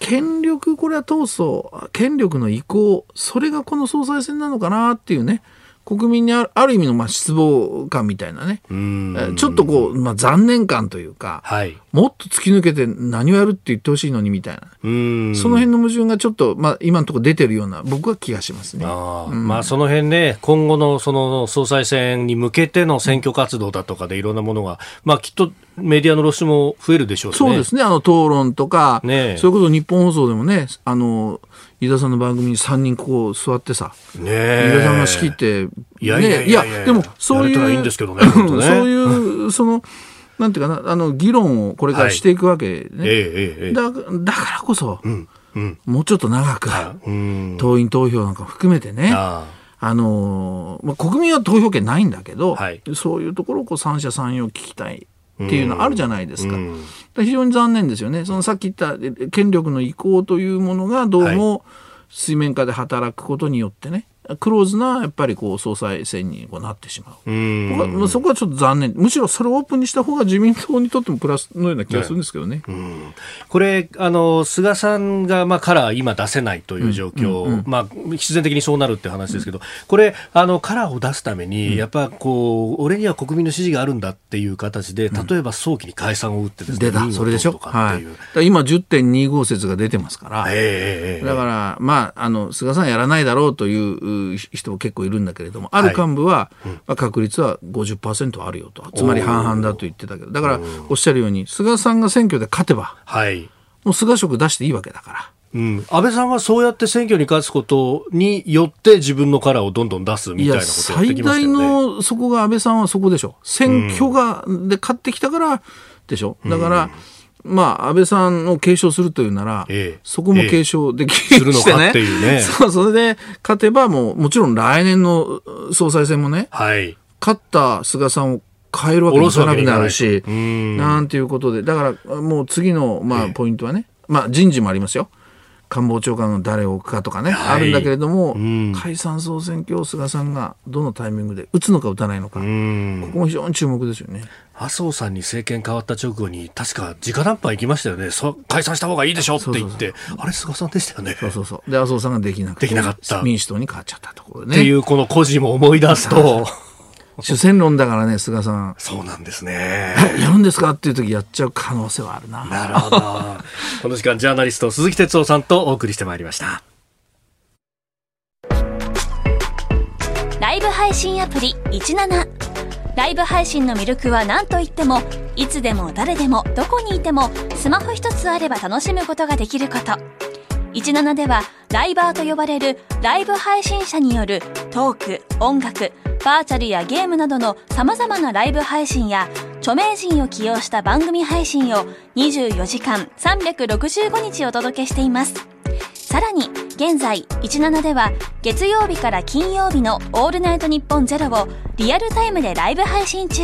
権力、これは闘争、権力の移行、それがこの総裁選なのかなっていうね。国民にあるある意味のまあ失望感みたいなね、ちょっとこう、まあ、残念感というか、はい、もっと突き抜けて何をやるって言ってほしいのにみたいな、その辺の矛盾がちょっと、まあ、今のところ出てるような、僕は気がしますね。あうん、まあ、その辺ね、今後のその総裁選に向けての選挙活動だとかでいろんなものが、まあ、きっとメディアの露出も増えるでしょう、ね、そうですね、あの討論とか、ね、それこそ日本放送でもね、あの飯田さんの番組に3人ここ座ってさ、ね、飯田さんが仕切って、いやいやいやいや、でもそういう、いいんですけどね、そういう、その、なんていうかな、あの議論をこれからしていくわけね。はい。ええ、だだからこそ、うんうん、もうちょっと長く、党員投票なんか含めてね、あのまあ、国民は投票権ないんだけど、はい、そういうところをこう三者三様聞きたい。っていうのあるじゃないですか。非常に残念ですよね。そのさっき言った権力の移行というものがどうも水面下で働くことによってね、クローズなやっぱりこう総裁選にこうなってしまう。僕はそこはちょっと残念。むしろそれをオープンにした方が自民党にとってもプラスのような気がするんですけどね。ねこれあの菅さんがまあカラー今出せないという状況、うんうんうん、まあ必然的にそうなるって話ですけど、これあのカラーを出すためにやっぱこう俺には国民の支持があるんだっていう形で例えば早期に解散を打ってですね、出たそれでしょ？はい。今10.25説が出てますから。えー、だからまああの菅さんやらないだろうという人も結構いるんだけれども、ある幹部は、まあ、確率は50%あるよと、つまり半々だと言ってたけど、だからおっしゃるように、菅さんが選挙で勝てば、はい、もう菅色出していいわけだから。うん、安倍さんはそうやって選挙に勝つことによって自分のカラーをどんどん出すみたいなことをやってきましたよね。最大のそこが安倍さんはそこでしょ。選挙が、で勝ってきたからでしょ。だから、うんまあ、安倍さんを継承するというなら、ええ、そこも継承でき、るのかっていうね。そう、それで勝てばもう、もちろん来年の総裁選もね、はい、勝った菅さんを変えるわけにいかなくなるし、なん。ていうことで、だからもう次の、まあ、ポイントはね、まあ、人事もありますよ。官房長官の誰を置くかとかね、はい、あるんだけれども、うん、解散総選挙を菅さんがどのタイミングで打つのか打たないのか、ここも非常に注目ですよね。麻生さんに政権変わった直後に、確か直談判行きましたよね、そ解散した方がいいでしょって言って、あれ、菅さんでしたよね。そうそうそうで麻生さんができなくて、できなかった民主党に変わっちゃったところね。っていう、この故事も思い出すと。主戦論だからね、菅さん。そうなんですね。やるんですかっていう時やっちゃう可能性はあるな。なるほど。この時間、ジャーナリスト、鈴木哲夫さんとお送りしてまいりました。ライブ配信アプリ17。ライブ配信の魅力は何といっても、いつでも誰でもどこにいてもスマホ一つあれば楽しむことができること。17ではライバーと呼ばれるライブ配信者によるトーク、音楽、バーチャルやゲームなどの様々なライブ配信や著名人を起用した番組配信を24時間365日お届けしています。さらに、現在、17では月曜日から金曜日のオールナイトニッポンゼロをリアルタイムでライブ配信中。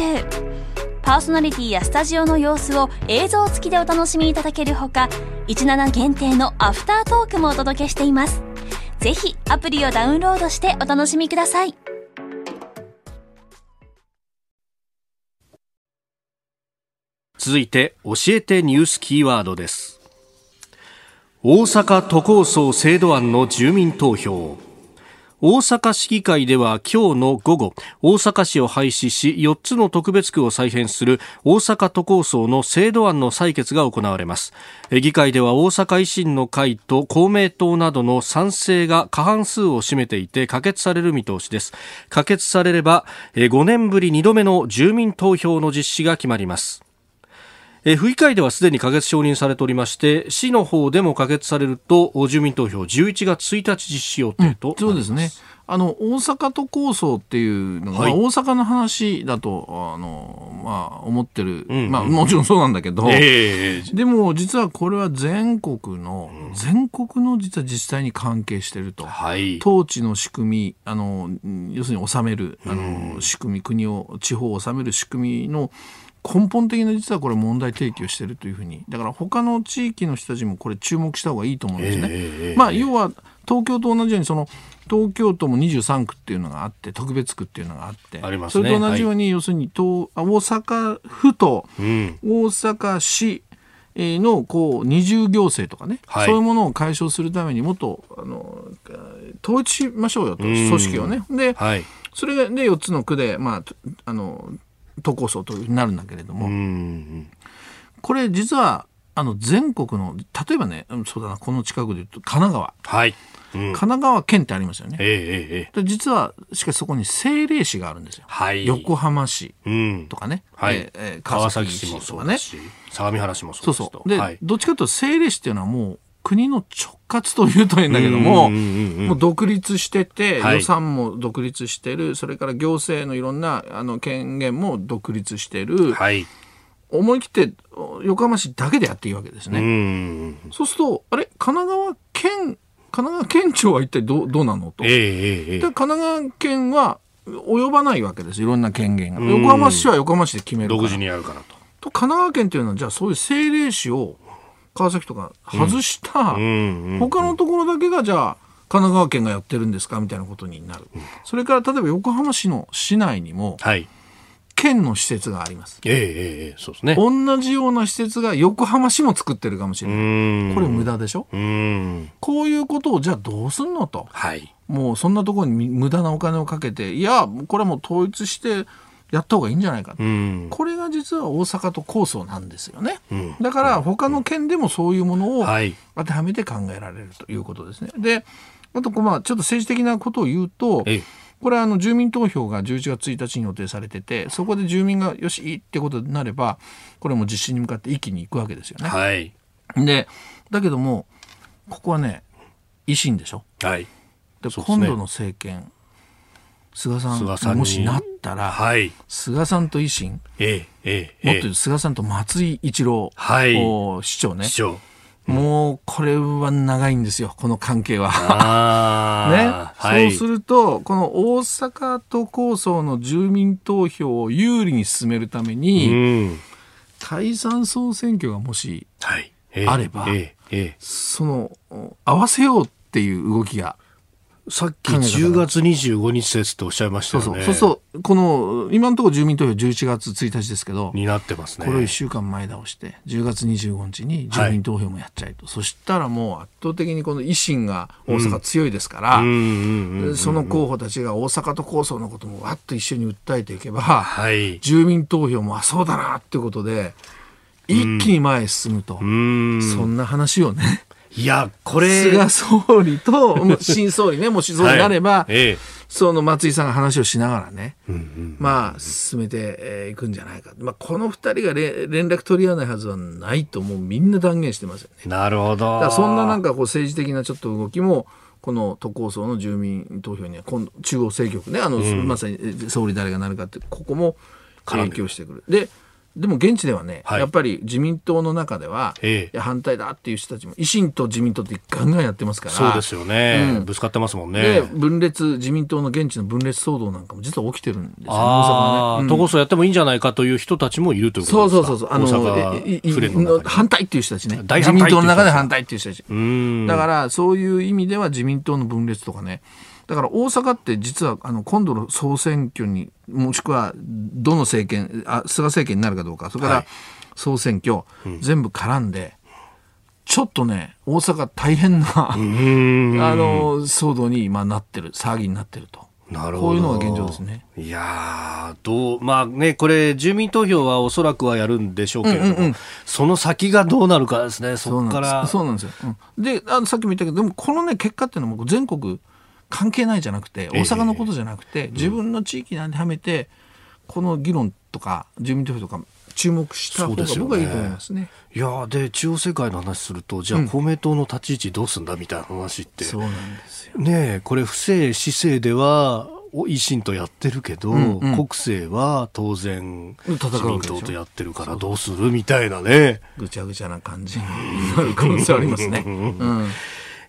パーソナリティやスタジオの様子を映像付きでお楽しみいただけるほか、17限定のアフタートークもお届けしています。ぜひアプリをダウンロードしてお楽しみください。続いて教えてニュースキーワードです。大阪都構想制度案の住民投票。大阪市議会では今日の午後大阪市を廃止し4つの特別区を再編する大阪都構想の制度案の採決が行われます。議会では大阪維新の会と公明党などの賛成が過半数を占めていて可決される見通しです。可決されれば5年ぶり2度目の住民投票の実施が決まります。えー、府議会ではすでに可決承認されておりまして市の方でも可決されると住民投票11月1日実施予定と、うん、そうですね。あの大阪都構想っていうのが、はい、大阪の話だとあの、まあ、思ってる、うんうん、まあ、もちろんそうなんだけど、えー、でも実はこれは全国の、うん、全国の実は自治体に関係してると、はい、統治の仕組みあの要するに治めるあの、仕組み国を地方を治める仕組みの根本的な実はこれ問題提起をしているというふうに。だから他の地域の人たちもこれ注目した方がいいと思うんですね。えー、まあ、要は東京と同じようにその東京都も23区っていうのがあって特別区っていうのがあってね、それと同じように、はい、要するに東大阪府と大阪市のこう二重行政とかね、はい、そういうものを解消するためにもっとあの統一しましょうよと組織をね。で、はい、それで4つの区で、まあ、あの都構想となるんだけれども。これ実はあの全国の例えばねそうだなこの近くで言うと神奈川。はい。神奈川県ってありますよね。えー、えー、実はしかしそこに政令市があるんですよ。はい、横浜市とかね、うん、はい、えー、川崎市とかね。相模原市もそうそうそう。で、はい、どっちかというと政令市っていうのはもう国の直轄というといいんだけども、もう独立してて、予算も独立してる、それから行政のいろんなあの権限も独立してる、はい、思い切って横浜市だけでやっていいわけですね。そうすると、あれ、神奈川県神奈川県庁は一体どどうなの？と、えーえー、で神奈川県は及ばないわけです。いろんな権限が。横浜市は横浜市で決める独自にやるからと。と神奈川県というのはじゃあそういう政令市を川崎とか外した、うん、他のところだけがじゃあ神奈川県がやってるんですかみたいなことになる、うん、それから例えば横浜市の市内にも、はい県の施設があります。ええええ、そうですね。同じような施設が横浜市も作ってるかもしれない。これ無駄でしょ？うんこういうことをじゃあどうすんのと。はい。もうそんなところに無駄なお金をかけて、いや、これはもう統一してやった方がいいんじゃないか。これが実は大阪と構想なんですよね。だから他の県でもそういうものを当てはめて考えられるということですね。で、あと、まあ、ちょっと政治的なことを言うと、ええこれはあの住民投票が11月1日に予定されててそこで住民がよしいいってことになればこれも実施に向かって一気に行くわけですよね。はい、でだけどもここはね維新でしょ。はい、で、今度の政権菅さんがもしなったら、はい、菅さんと維新、ええええ、もっと言うと菅さんと松井一郎、はい、市長ね。市長。もうこれは長いんですよ、この関係は。ね、はい、そうすると、この大阪都構想の住民投票を有利に進めるために、うん、解散総選挙がもしあれば、はいえーえ。ー、その合わせようっていう動きがさっき10月25日ですっておっしゃいましたよね。そうそう。この、今のところ住民投票11月1日ですけど、になってますね。これを1週間前倒して、10月25日に住民投票もやっちゃいと。はい、そしたらもう圧倒的にこの維新が大阪強いですから、その候補たちが大阪と構想のこともわっと一緒に訴えていけば、はい、住民投票もあ、そうだなっていうことで、一気に前へ進むと。そんな話をね。いや、これ。菅総理と、新総理ね、もしそうになれば、はいええ、その松井さんが話をしながらね、うんうん、まあ、進めていくんじゃないか。まあ、この二人が連絡取り合わないはずはないと、もうみんな断言してますよね。なるほど。そんななんかこう政治的なちょっと動きも、この都構想の住民投票には、今度、中央政局ね、あの、うん、まさに総理誰がなるかって、ここも影響してくる。で、でも現地ではね、はい、やっぱり自民党の中では、ええ、反対だっていう人たちも維新と自民党ってガンガンやってますからそうですよね、うん、ぶつかってますもんね。で分裂自民党の現地の分裂騒動なんかも実は起きてるんですよ、ああ、ね、都構想やってもいいんじゃないかという人たちもいるということですか？そうそうそうあの反対っていう人たちね。自民党の中で反対っていう人たち。だからそういう意味では自民党の分裂とかねだから大阪って実はあの今度の総選挙にもしくはどの政権あ菅政権になるかどうかそれから総選挙、はいうん、全部絡んでちょっとね大阪大変な あの騒動に今なってる騒ぎになってると。なるほどこういうのが現状ですね。いやどう、まあね、これ、住民投票はおそらくはやるんでしょうけれども、うんうんうん、その先がどうなるかですね、そこから。そうなんですよ。うん、であの、さっきも言ったけど、でもこのね、結果っていうのも全国関係ないじゃなくて大阪のことじゃなくて、自分の地域に当てはめてこの議論とか住民投票とか注目した方が僕はいいと思いますね。いやで中央政界の話するとじゃあ公明党の立ち位置どうすんだみたいな話って、そうなんですよ。ねこれ不正市政では維新とやってるけど、うんうん、国政は当然自民党とやってるからどうするみたいなね。ぐちゃぐちゃな感じになる可能性ありますね、うん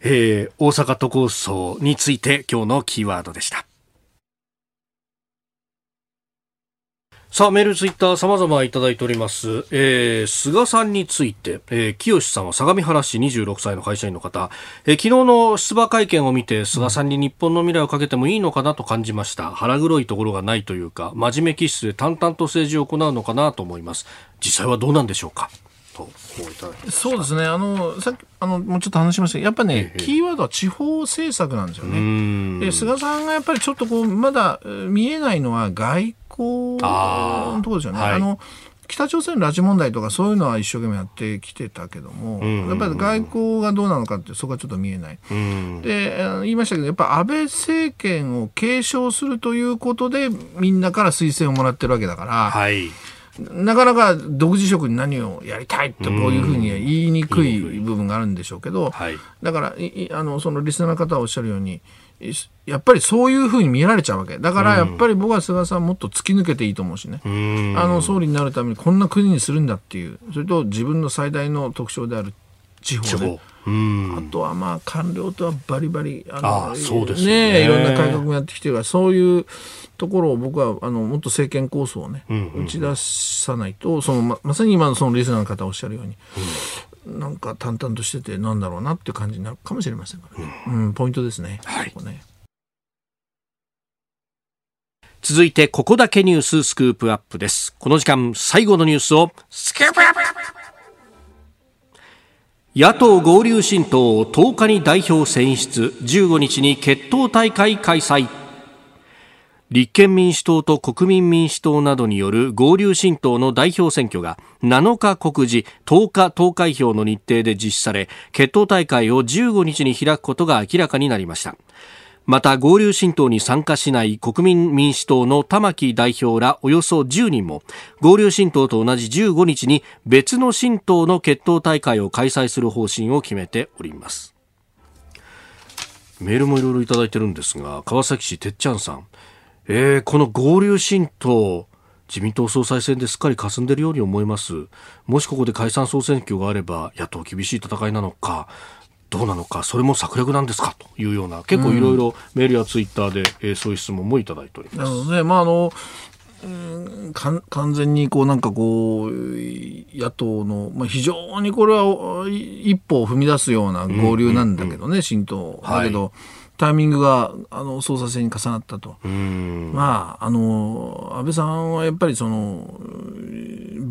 えー、大阪都構想について今日のキーワードでしたさあ、メール、ツイッター、様々いただいております。えー、菅さんについて、えー、清さんは相模原市26歳の会社員の方、えー、昨日の出馬会見を見て、菅さんに日本の未来をかけてもいいのかなと感じました。腹黒いところがないというか、真面目気質で淡々と政治を行うのかなと思います。実際はどうなんでしょうか？そうですね、あのさっきあのもうちょっと話しましたけど、やっぱね、キーワードは地方政策なんですよね。で菅さんがやっぱりちょっとこうまだ見えないのは外交のところですよね。あはい、北朝鮮の拉致問題とかそういうのは一生懸命やってきてたけども、やっぱり外交がどうなのかってそこはちょっと見えない。で言いましたけどやっぱ安倍政権を継承するということでみんなから推薦をもらってるわけだから。はいなかなか独自色に何をやりたいとこういうふうには言いにくい部分があるんでしょうけど、はい、だからあのそのリスナーの方はおっしゃるようにやっぱりそういうふうに見られちゃうわけ。だからやっぱり僕は菅さんもっと突き抜けていいと思うしね、あの総理になるためにこんな国にするんだっていうそれと自分の最大の特徴である地方ねあとはまあ官僚とはバリバリあそうですね、ね、いろんな改革もやってきてるからそういうところを僕はあのもっと政権構想をね、うんうん、打ち出さないとそのままさに今のそのリスナーの方おっしゃるように、うん、なんか淡々としててなんだろうなっていう感じになるかもしれませんからね、うん、うん、ポイントですね。はい、ね。続いてここだけニューススクープアップです。この時間最後のニュースをスクープアップ野党合流新党10日に代表選出15日に決闘大会開催。立憲民主党と国民民主党などによる合流新党の代表選挙が7日告示10日投開票の日程で実施され決闘大会を15日に開くことが明らかになりました。また合流新党に参加しない国民民主党の玉木代表らおよそ10人も合流新党と同じ15日に別の新党の決闘大会を開催する方針を決めております。メールもいろいろいただいてるんですが川崎市てっちゃんさん、えー、この合流新党自民党総裁選ですっかり霞んでるように思います。もしここで解散総選挙があれば野党厳しい戦いなのか。どうなのか、それも策略なんですかというような、結構いろいろメールやツイッターで、えー、そういう質問もいただいております。なので、まあ、あの、うん完全にこうなんかこう野党の、まあ、非常にこれは一歩を踏み出すような合流なんだけどね、うんうん。うん、新党。だけど、はい。タイミングがあの総裁選に重なったと、まあ、あの安倍さんはやっぱりその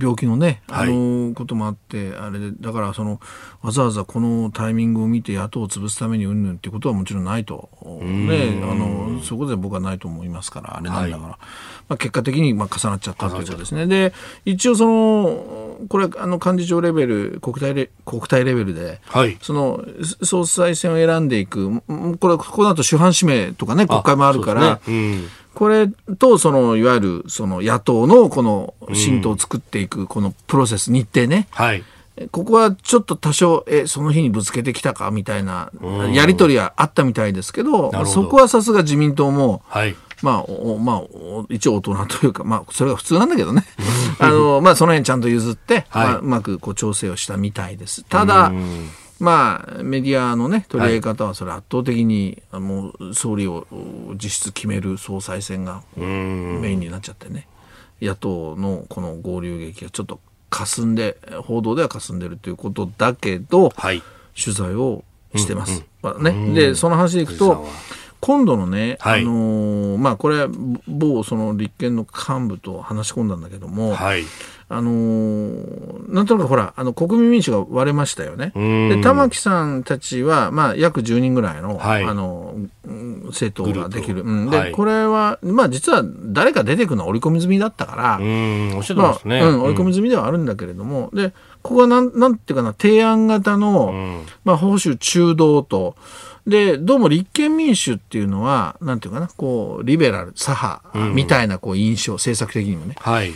病気のね、あのこともあって、あれでだからそのわざわざこのタイミングを見て野党を潰すためにうんぬんっていうことはもちろんないと、ね、あのそこで僕はないと思いますからあれなんだから、はい、まあ、結果的にまあ重なっちゃったということですね。で一応そのこれあの幹事長レベル国体レ国体レベルで、はい、その総裁選を選んでいくこれこの後主犯指名とかね、国会もあるから、ね。うん、これと、その、いわゆる、その野党のこの新党を作っていく、このプロセス、日程ね。はい。ここはちょっと多少、え、その日にぶつけてきたかみたいなやり取りはあったみたいですけど、どそこはさすが自民党も、はい、まあ、まあ、一応大人というか、まあ、それが普通なんだけどね。あの、まあ、その辺ちゃんと譲って、はい、まあ、うまくこう調整をしたみたいです。ただ、まあ、メディアのね、取り上げ方は、それ圧倒的に、はい、もう、総理を実質決める総裁選がメインになっちゃってね、野党のこの合流劇がちょっと霞んで、報道では霞んでるということだけど、はい、取材をしてます。うんうん、まあね、で、その話でいくと、今度のね、はい、あのー、まあ、これ、某その立憲の幹部と話し込んだんだけども、はい、あのー、なんとなくほら、あの、国民民主が割れましたよね。で、玉木さんたちは、まあ、約10人ぐらいの、はい、あの、政党ができる。うん、で、はい、これは、まあ、実は誰か出てくるのは織り込み済みだったから、うん、おっしゃってますね。まあ、うん、織り込み済みではあるんだけれども、で、ここはなん、なんていうかな、提案型の、まあ、保守中道と、で、どうも立憲民主っていうのは、なんていうかな、こう、リベラル、左派みたいなこう印象、うん、政策的にもね。はい。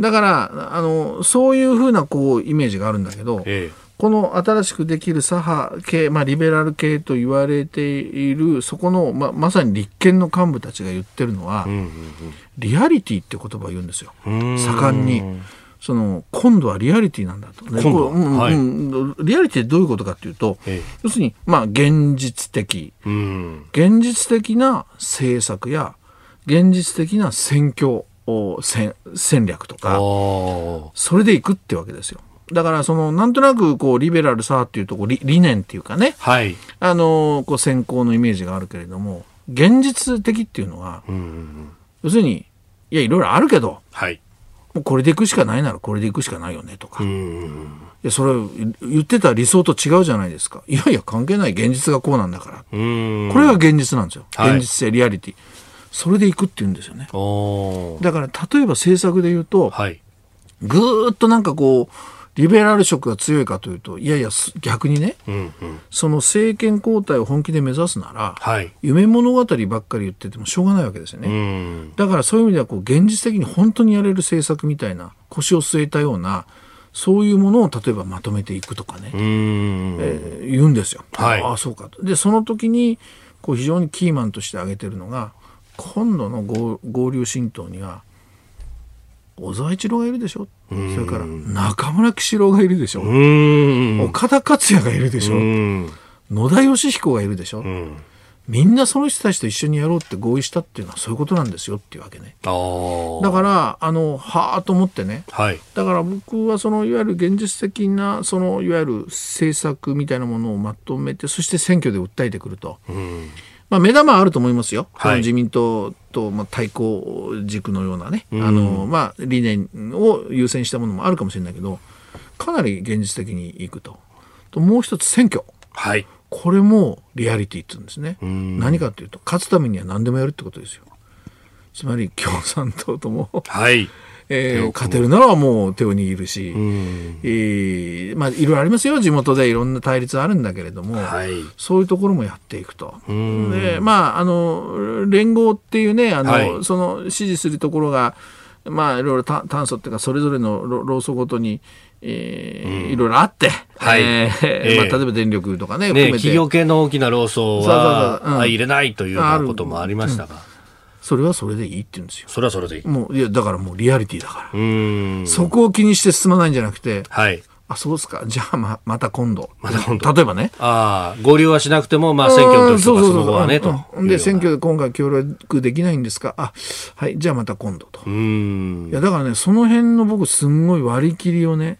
だからあのそういうふうなこうイメージがあるんだけど、ええ、この新しくできる左派系、まあ、リベラル系と言われているそこの、ままさに立憲の幹部たちが言ってるのは、うんうんうん、リアリティって言葉を言うんですよ盛んに。その今度はリアリティなんだと、ねうんはい、リアリティってどういうことかというと、ええ、要するに、まあ、現実的、うん、現実的な政策や現実的な選挙戦戦略とかそれでいくってわけですよ。だからそのなんとなくこうリベラルさっていうとこ理理念っていうかね、はい、あのこう先行のイメージがあるけれども現実的っていうのは、うんうんうん、要するにいやいろいろあるけど、はい、もうこれでいくしかないならこれでいくしかないよねとか。いやそれ言ってた理想と違うじゃないですか。いやいや関係ない現実がこうなんだから。これが現実なんですよ。現実性、リアリティ。それでいくって言うんですよね。だから例えば政策で言うと、はい、ぐーっとなんかこう、リベラル色が強いかというといやいや逆にね、うんうん、その政権交代を本気で目指すなら、はい、夢物語ばっかり言っててもしょうがないわけですよね、だからそういう意味ではこう現実的に本当にやれる政策みたいな腰を据えたようなそういうものを例えばまとめていくとかね、えー、言うんですよ。はい、ああそうかと。でその時にこう非常にキーマンとして挙げてるのが今度の合流新党には小沢一郎がいるでしょ？それから中村喜四郎がいるでしょ？岡田克也がいるでしょ？野田義彦がいるでしょ？みんなその人たちと一緒にやろうって合意したっていうのはそういうことなんですよっていうわけね。だからあのはあと思ってね、はい、だから僕はそのいわゆる現実的なそのいわゆる政策みたいなものをまとめてそして選挙で訴えてくると。まあ、目玉はあると思いますよ、はい、自民党とまあ対抗軸のようなね、あのまあ、理念を優先したものもあるかもしれないけど、かなり現実的にいくと。ともう一つ、選挙。はい、これもリアリティって言うんですね。何かというと、勝つためには何でもやるってことですよ。つまり共産党とも、はい、えー、勝てるならもう手を握るし、うん、えー、まあ、いろいろありますよ地元でいろんな対立あるんだけれども、はい、そういうところもやっていくと。でまああの連合っていうねあの、はい、その支持するところがまあいろいろ炭素っていうかそれぞれの労組ごとにえー、うん、いろいろあって、はい、えー、えー、まあ、例えば電力とかね、ね企業系の大きな労組は、うん、入れないというようなこともありましたが。それはそれでいいって言うんですよ。それはそれでいい。もう、いや、だからもうリアリティだから。そこを気にして進まないんじゃなくて、はい。あ、そうですか。じゃあま、また今度。また今度。例えばね。ああ、合流はしなくても、まあ選挙の時とかその後はね、と。で、選挙で今回協力できないんですかあ、はい、じゃあまた今度と。うん。いや、だからね、その辺の僕、すんごい割り切りをね、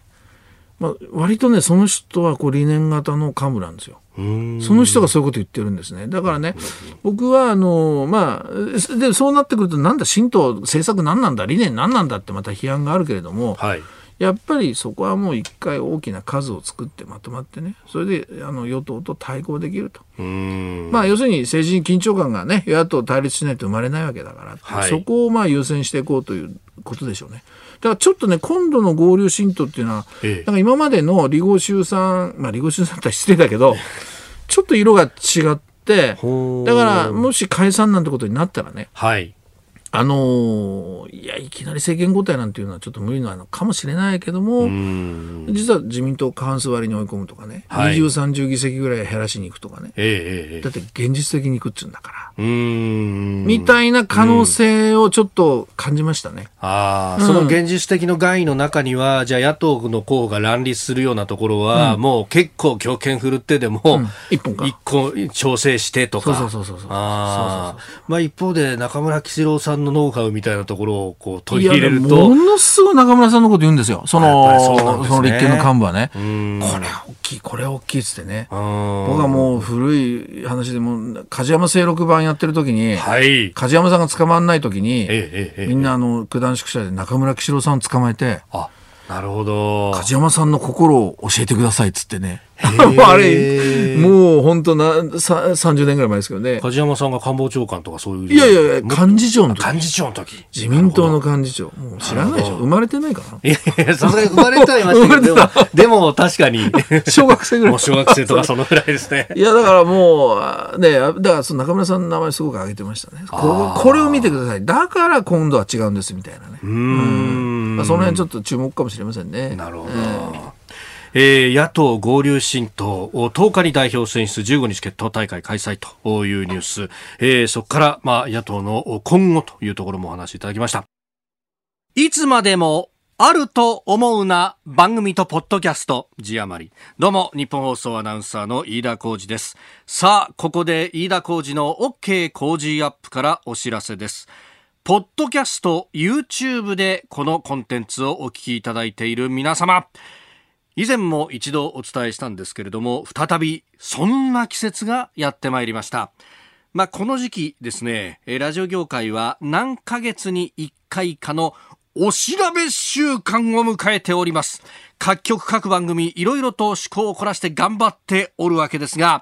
まあ、割とね、その人はこう理念型の幹部なんですよ。その人がそういうこと言ってるんですね。だからね、僕は、あの、まあ、で、そうなってくると、なんだ、新党政策何なんだ、理念何なんだってまた批判があるけれども、はい、やっぱりそこはもう一回大きな数を作ってまとまってね、それであの与党と対抗できると。まあ、要するに政治に緊張感がね、与野党対立しないと生まれないわけだから、はい、そこをまあ優先していこうということでしょうね。だからちょっとね、今度の合流新党っていうのは、ええ、なんか今までの離合集散、まあ離合集散って失礼だけど、ちょっと色が違って、だからもし解散なんてことになったらね、はい、あのいや、いきなり政権交代なんていうのはちょっと無理なのかもしれないけども、実は自民党過半数割りに追い込むとかね、はい、20、30議席ぐらい減らしに行くとかね、えー、だって現実的に行くっつうんだから、みたいな可能性をちょっと感じましたね。あうん、その現実的の概の中には、じゃあ野党の候補が乱立するようなところは、うん、もう結構強権振るってでも、うん、一本か。一個調整してとか。そうそうそうそう。あまあ一方で中村喜四郎さんのノウハウみたいなところをこう取り入れると。ものすごい中村さんのこと言うんですよ。その、そね、その立憲の幹部はね。これは大きい、これは大きいっつってね。僕はもう古い話でも、梶山清六版やってる時に、はい、梶山さんが捕まんない時に、えええ、みんなあの、九段宿舎で中村喜四郎さんを捕まえて、あなるほど。梶山さんの心を教えてくださいっつってね。あれ、もう本当な、30年ぐらい前ですけどね。梶山さんが官房長官とかそういう。いやいや幹事長の時。幹事長の時。自民党の幹事長。もう知らないでしょ。生まれてないかな。いやいや、さすがに生まれてはいましたけど、でも確かに。小学生ぐらい。もう小学生とかそのぐらいですね。いや、だからもう、ね、だからその中村さんの名前すごく挙げてましたね。ここれを見てください。だから今度は違うんですみたいなね。うん。まあ、その辺ちょっと注目かもしれませんね。なるほど。えー、野党合流新党10日に代表選出15日決闘大会開催というニュース、えー、そこから、まあ、野党の今後というところもお話しいただきました。いつまでもあると思うな番組とポッドキャスト。字余り。どうも日本放送アナウンサーの飯田浩二です。さあここで飯田浩二の OK 工事アップからお知らせです。ポッドキャスト YouTube でこのコンテンツをお聞きいただいている皆様。以前も一度お伝えしたんですけれども再びそんな季節がやってまいりましたまあ、この時期ですね、ラジオ業界は何ヶ月に1回かのお調べ週間を迎えております。各局各番組いろいろと趣向を凝らして頑張っておるわけですが、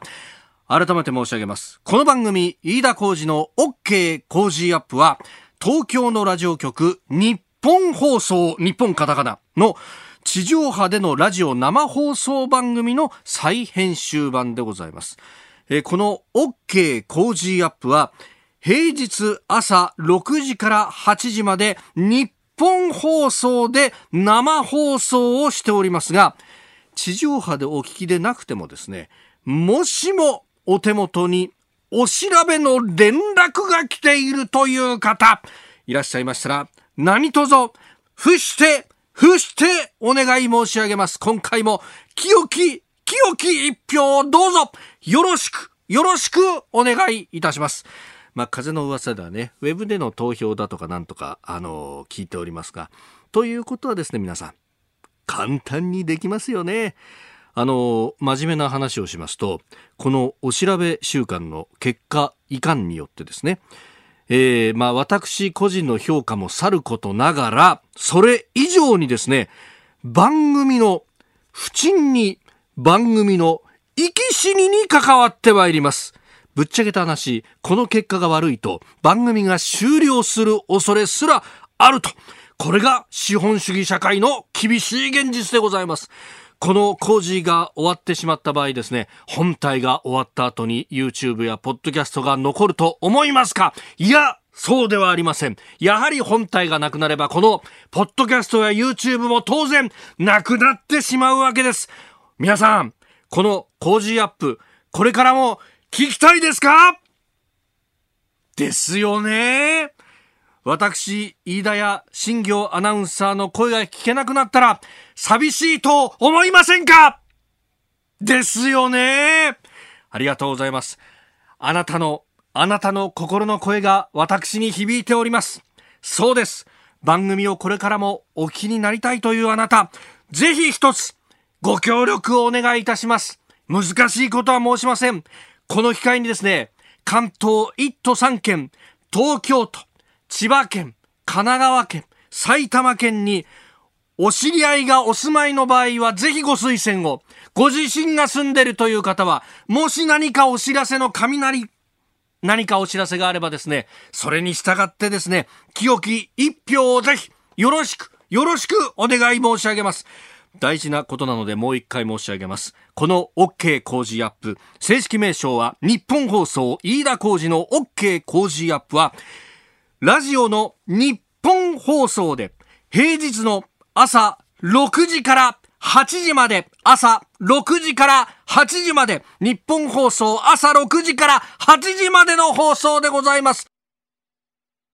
改めて申し上げます。この番組、飯田浩二の OK 工事アップは、東京のラジオ局、日本放送、日本カタカナの地上波でのラジオ生放送番組の再編集版でございます。えこの OK 工事アップは、平日朝6時から8時まで日本放送で生放送をしておりますが、地上波でお聞きでなくてもですね、もしもお手元にお調べの連絡が来ているという方、いらっしゃいましたら、何卒、伏して伏してお願い申し上げます。今回も清き、清き一票をどうぞよろしく、よろしくお願いいたします。まあ、風の噂ではね、ウェブでの投票だとかなんとか、あのー、聞いておりますが、ということはですね、皆さん、簡単にできますよね。あの、真面目な話をしますと、このお調べ週間の結果、いかんによってですね、えー、まあ私個人の評価もさることながら、それ以上にですね、番組の不沈に番組の生き死にに関わってまいります。ぶっちゃけた話、この結果が悪いと番組が終了する恐れすらあると。これが資本主義社会の厳しい現実でございます。この工事が終わってしまった場合ですね、本体が終わった後に YouTube や Podcast が残ると思いますか？いや、そうではありません。やはり本体がなくなれば、この、ポッドキャストや YouTube も当然、なくなってしまうわけです。皆さん、この工事アップ、これからも聞きたいですか？ですよね。私、飯田や新業アナウンサーの声が聞けなくなったら、寂しいと思いませんか？ですよね。ありがとうございます。あなたの、あなたの心の声が私に響いております。そうです。番組をこれからもお聞きになりたいというあなた、ぜひ一つ、ご協力をお願いいたします。難しいことは申しません。この機会にですね、関東1都3県、東京都、千葉県、神奈川県、埼玉県に、お知り合いがお住まいの場合は、ぜひご推薦を。ご自身が住んでるという方は、もし何かお知らせの雷、何かお知らせがあればですね、それに従ってですね、清き一票をぜひ、よろしく、よろしくお願い申し上げます。大事なことなのでもう一回申し上げます。この OK 工事アップ、正式名称は日本放送飯田工事の OK 工事アップは、ラジオの日本放送で平日の朝6時から8時まで、朝6時から8時まで、日本放送朝6時から8時までの放送でございます。